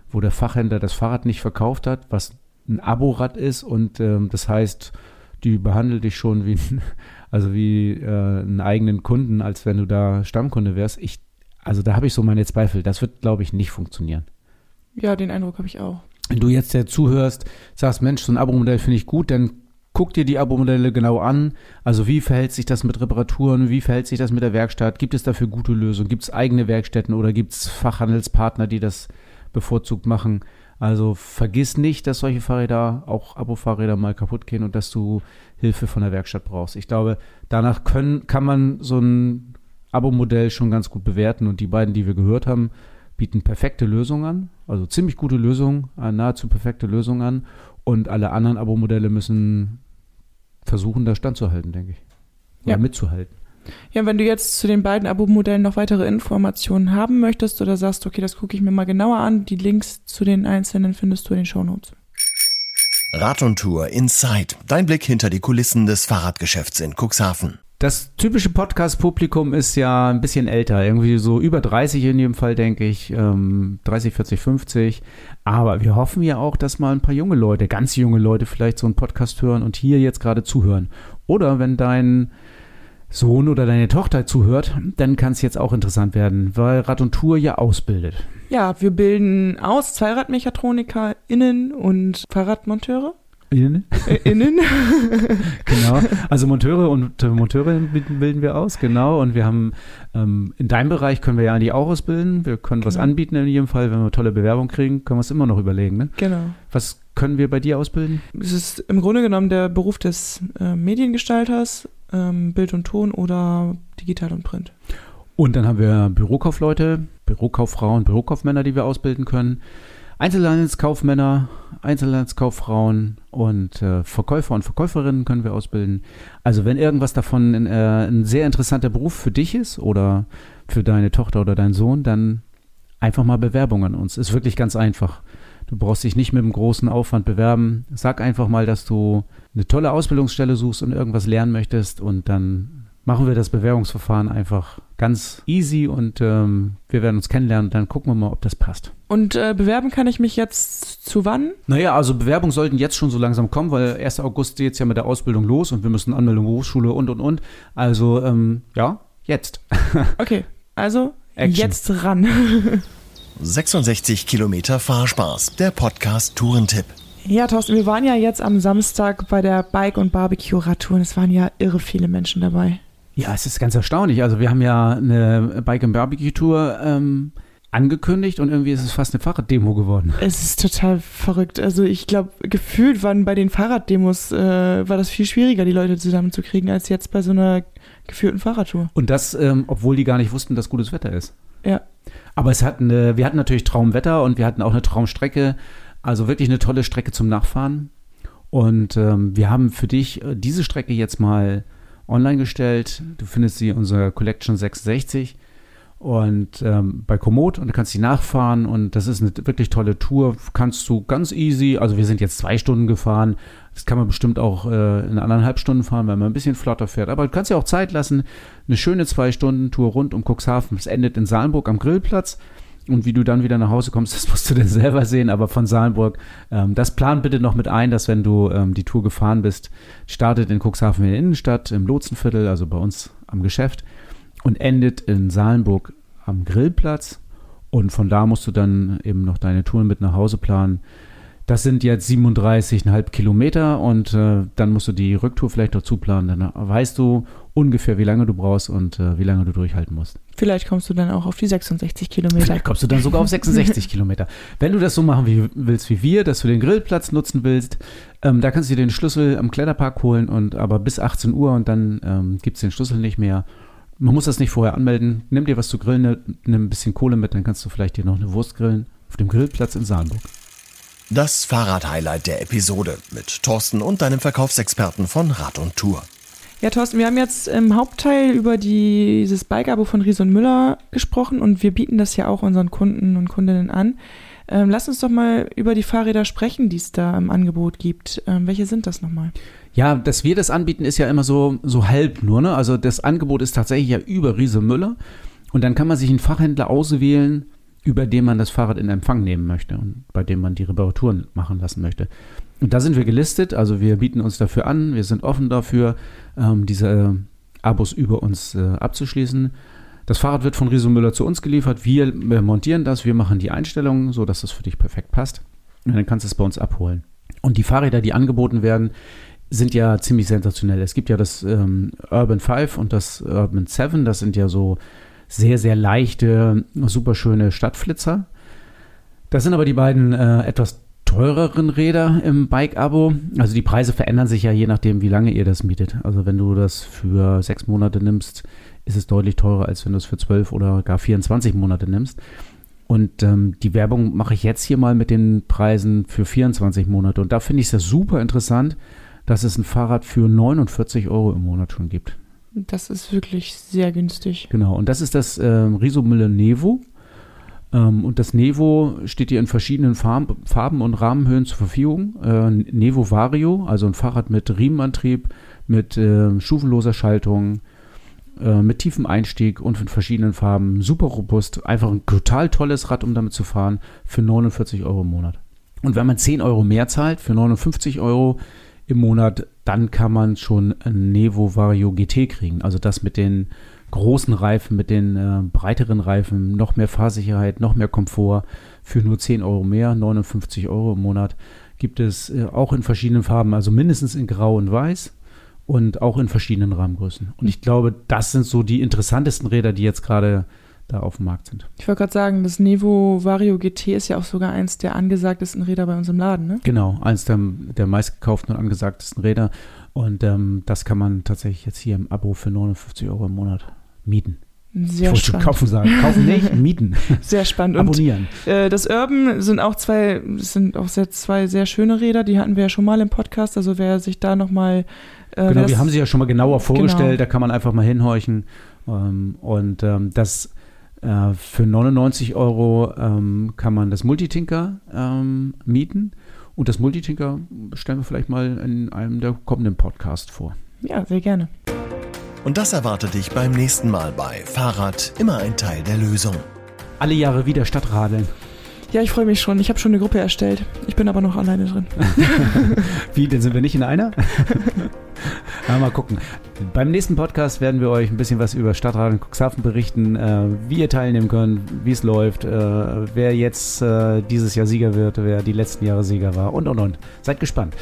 wo der Fachhändler das Fahrrad nicht verkauft hat, was ein Aborad ist und ähm, das heißt, die behandelt dich schon wie, also wie äh, einen eigenen Kunden, als wenn du da Stammkunde wärst. Ich also da habe ich so meine Zweifel. Das wird, glaube ich, nicht funktionieren. Ja, den Eindruck habe ich auch. Wenn du jetzt der zuhörst, sagst, Mensch, so ein Abo-Modell finde ich gut, dann guck dir die Abo-Modelle genau an. Also wie verhält sich das mit Reparaturen? Wie verhält sich das mit der Werkstatt? Gibt es dafür gute Lösungen? Gibt es eigene Werkstätten oder gibt es Fachhandelspartner, die das bevorzugt machen? Also vergiss nicht, dass solche Fahrräder, auch Abo-Fahrräder mal kaputt gehen und dass du Hilfe von der Werkstatt brauchst. Ich glaube, danach können, kann man so ein Abo-Modell schon ganz gut bewerten und die beiden, die wir gehört haben, bieten perfekte Lösungen an, also ziemlich gute Lösungen, äh, nahezu perfekte Lösungen an und alle anderen Abo-Modelle müssen versuchen, da standzuhalten, denke ich. Oder ja. mitzuhalten. Ja, wenn du jetzt zu den beiden Abo-Modellen noch weitere Informationen haben möchtest oder sagst, okay, das gucke ich mir mal genauer an, die Links zu den einzelnen findest du in den Shownotes. Rad und Tour Inside. Dein Blick hinter die Kulissen des Fahrradgeschäfts in Cuxhaven. Das typische Podcast-Publikum ist ja ein bisschen älter, irgendwie so über 30 in jedem Fall, denke ich, ähm, 30, 40, 50. Aber wir hoffen ja auch, dass mal ein paar junge Leute, ganz junge Leute vielleicht so einen Podcast hören und hier jetzt gerade zuhören. Oder wenn dein Sohn oder deine Tochter zuhört, dann kann es jetzt auch interessant werden, weil Rad und Tour ja ausbildet. Ja, wir bilden aus ZweiradmechatronikerInnen und Fahrradmonteure. Innen. Äh, innen. genau. Also Monteure und Monteurinnen bilden wir aus, genau. Und wir haben ähm, in deinem Bereich können wir ja die auch ausbilden. Wir können was Genau. anbieten in jedem Fall. Wenn wir tolle Bewerbung kriegen, können wir es immer noch überlegen. Ne? Genau. Was können wir bei dir ausbilden? Es ist im Grunde genommen der Beruf des äh, Mediengestalters, ähm, Bild und Ton oder Digital und Print. Und dann haben wir Bürokaufleute, Bürokauffrauen, Bürokaufmänner, die wir ausbilden können. Einzelhandelskaufmänner, Einzelhandelskauffrauen und äh, Verkäufer und Verkäuferinnen können wir ausbilden. Also wenn irgendwas davon äh, ein sehr interessanter Beruf für dich ist oder für deine Tochter oder deinen Sohn, dann einfach mal Bewerbung an uns. Ist wirklich ganz einfach. Du brauchst dich nicht mit einem großen Aufwand bewerben. Sag einfach mal, dass du eine tolle Ausbildungsstelle suchst und irgendwas lernen möchtest und dann machen wir das Bewerbungsverfahren einfach ganz easy und ähm, wir werden uns kennenlernen und dann gucken wir mal, ob das passt. Und äh, bewerben kann ich mich jetzt zu wann? Naja, also Bewerbungen sollten jetzt schon so langsam kommen, weil 1. August geht es ja mit der Ausbildung los und wir müssen Anmeldung Hochschule und und und. Also ähm, ja, jetzt. Okay, also Action. jetzt ran. 66 Kilometer Fahrspaß, der Podcast Tourentipp. Ja, Thorsten, wir waren ja jetzt am Samstag bei der Bike- und Barbecue-Radtour und es waren ja irre viele Menschen dabei. Ja, es ist ganz erstaunlich. Also wir haben ja eine Bike and Barbecue Tour ähm, angekündigt und irgendwie ist es fast eine Fahrraddemo geworden. Es ist total verrückt. Also ich glaube, gefühlt waren bei den Fahrraddemos, äh, war das viel schwieriger, die Leute zusammenzukriegen, als jetzt bei so einer geführten Fahrradtour. Und das, ähm, obwohl die gar nicht wussten, dass gutes Wetter ist. Ja. Aber es hatten, wir hatten natürlich Traumwetter und wir hatten auch eine Traumstrecke. Also wirklich eine tolle Strecke zum Nachfahren. Und ähm, wir haben für dich äh, diese Strecke jetzt mal online gestellt. Du findest sie in unserer Collection 66 und ähm, bei Komoot und du kannst sie nachfahren und das ist eine wirklich tolle Tour. Kannst du ganz easy, also wir sind jetzt zwei Stunden gefahren. Das kann man bestimmt auch äh, in anderthalb Stunden fahren, wenn man ein bisschen flotter fährt. Aber du kannst ja auch Zeit lassen. Eine schöne zwei Stunden Tour rund um Cuxhaven. Es endet in Salenburg am Grillplatz. Und wie du dann wieder nach Hause kommst, das musst du dann selber sehen. Aber von Salenburg, ähm, das plan bitte noch mit ein, dass wenn du ähm, die Tour gefahren bist, startet in Cuxhaven in der Innenstadt, im Lotsenviertel, also bei uns am Geschäft und endet in Salenburg am Grillplatz. Und von da musst du dann eben noch deine Touren mit nach Hause planen. Das sind jetzt 37,5 Kilometer und äh, dann musst du die Rücktour vielleicht dazu planen. Dann weißt du ungefähr, wie lange du brauchst und äh, wie lange du durchhalten musst. Vielleicht kommst du dann auch auf die 66 Kilometer. Vielleicht kommst du dann sogar auf 66 Kilometer. Wenn du das so machen wie, willst wie wir, dass du den Grillplatz nutzen willst, ähm, da kannst du dir den Schlüssel am Kletterpark holen und aber bis 18 Uhr und dann ähm, gibt es den Schlüssel nicht mehr. Man muss das nicht vorher anmelden. Nimm dir was zu grillen, ne- nimm ein bisschen Kohle mit, dann kannst du vielleicht dir noch eine Wurst grillen auf dem Grillplatz in Saarburg. Das Fahrrad-Highlight der Episode mit Thorsten und deinem Verkaufsexperten von Rad und Tour. Ja, Thorsten, wir haben jetzt im Hauptteil über die, dieses Bike-Abo von Ries und Müller gesprochen und wir bieten das ja auch unseren Kunden und Kundinnen an. Ähm, lass uns doch mal über die Fahrräder sprechen, die es da im Angebot gibt. Ähm, welche sind das nochmal? Ja, dass wir das anbieten, ist ja immer so, so halb nur. Ne? Also das Angebot ist tatsächlich ja über Riese Müller. Und dann kann man sich einen Fachhändler auswählen, über den man das Fahrrad in Empfang nehmen möchte und bei dem man die Reparaturen machen lassen möchte. Und da sind wir gelistet, also wir bieten uns dafür an, wir sind offen dafür, ähm, diese äh, Abos über uns äh, abzuschließen. Das Fahrrad wird von Riso Müller zu uns geliefert, wir äh, montieren das, wir machen die Einstellungen, so dass das für dich perfekt passt. Und dann kannst du es bei uns abholen. Und die Fahrräder, die angeboten werden, sind ja ziemlich sensationell. Es gibt ja das ähm, Urban 5 und das Urban 7, das sind ja so sehr, sehr leichte, super schöne Stadtflitzer. Das sind aber die beiden äh, etwas teureren Räder im Bike-Abo. Also die Preise verändern sich ja je nachdem, wie lange ihr das mietet. Also wenn du das für sechs Monate nimmst, ist es deutlich teurer, als wenn du es für zwölf oder gar 24 Monate nimmst. Und ähm, die Werbung mache ich jetzt hier mal mit den Preisen für 24 Monate. Und da finde ich es ja super interessant, dass es ein Fahrrad für 49 Euro im Monat schon gibt. Das ist wirklich sehr günstig. Genau, und das ist das ähm, Risomüller Nevo. Ähm, und das Nevo steht dir in verschiedenen Farb, Farben und Rahmenhöhen zur Verfügung. Äh, Nevo Vario, also ein Fahrrad mit Riemenantrieb, mit äh, stufenloser Schaltung, äh, mit tiefem Einstieg und in verschiedenen Farben. Super robust, einfach ein total tolles Rad, um damit zu fahren, für 49 Euro im Monat. Und wenn man 10 Euro mehr zahlt, für 59 Euro im Monat, dann kann man schon ein Nevo Vario GT kriegen. Also das mit den großen Reifen, mit den äh, breiteren Reifen, noch mehr Fahrsicherheit, noch mehr Komfort für nur 10 Euro mehr, 59 Euro im Monat. gibt es äh, auch in verschiedenen Farben, also mindestens in Grau und Weiß und auch in verschiedenen Rahmengrößen. Und ich glaube, das sind so die interessantesten Räder, die jetzt gerade da auf dem Markt sind. Ich wollte gerade sagen, das Nevo Vario GT ist ja auch sogar eins der angesagtesten Räder bei uns im Laden, ne? Genau, eins der, der meistgekauften und angesagtesten Räder. Und ähm, das kann man tatsächlich jetzt hier im Abo für 59 Euro im Monat mieten. Sehr ich spannend. kaufen sagen. Kaufen nicht, mieten. Sehr spannend. Abonnieren. Und, äh, das Urban sind auch zwei, sind auch sehr, zwei sehr schöne Räder, die hatten wir ja schon mal im Podcast. Also wer sich da nochmal. Äh, genau, wir haben sie ja schon mal genauer vorgestellt, genau. da kann man einfach mal hinhorchen. Ähm, und ähm, das äh, für 99 Euro ähm, kann man das Multitinker mieten. Und das Multitinker stellen wir vielleicht mal in einem der kommenden Podcasts vor. Ja, sehr gerne. Und das erwartet dich beim nächsten Mal bei Fahrrad immer ein Teil der Lösung. Alle Jahre wieder Stadtradeln. Ja, ich freue mich schon. Ich habe schon eine Gruppe erstellt. Ich bin aber noch alleine drin. Wie, denn sind wir nicht in einer? ja, mal gucken. Beim nächsten Podcast werden wir euch ein bisschen was über Stadtrat in Cuxhaven berichten, äh, wie ihr teilnehmen könnt, wie es läuft, äh, wer jetzt äh, dieses Jahr Sieger wird, wer die letzten Jahre Sieger war und und und. Seid gespannt.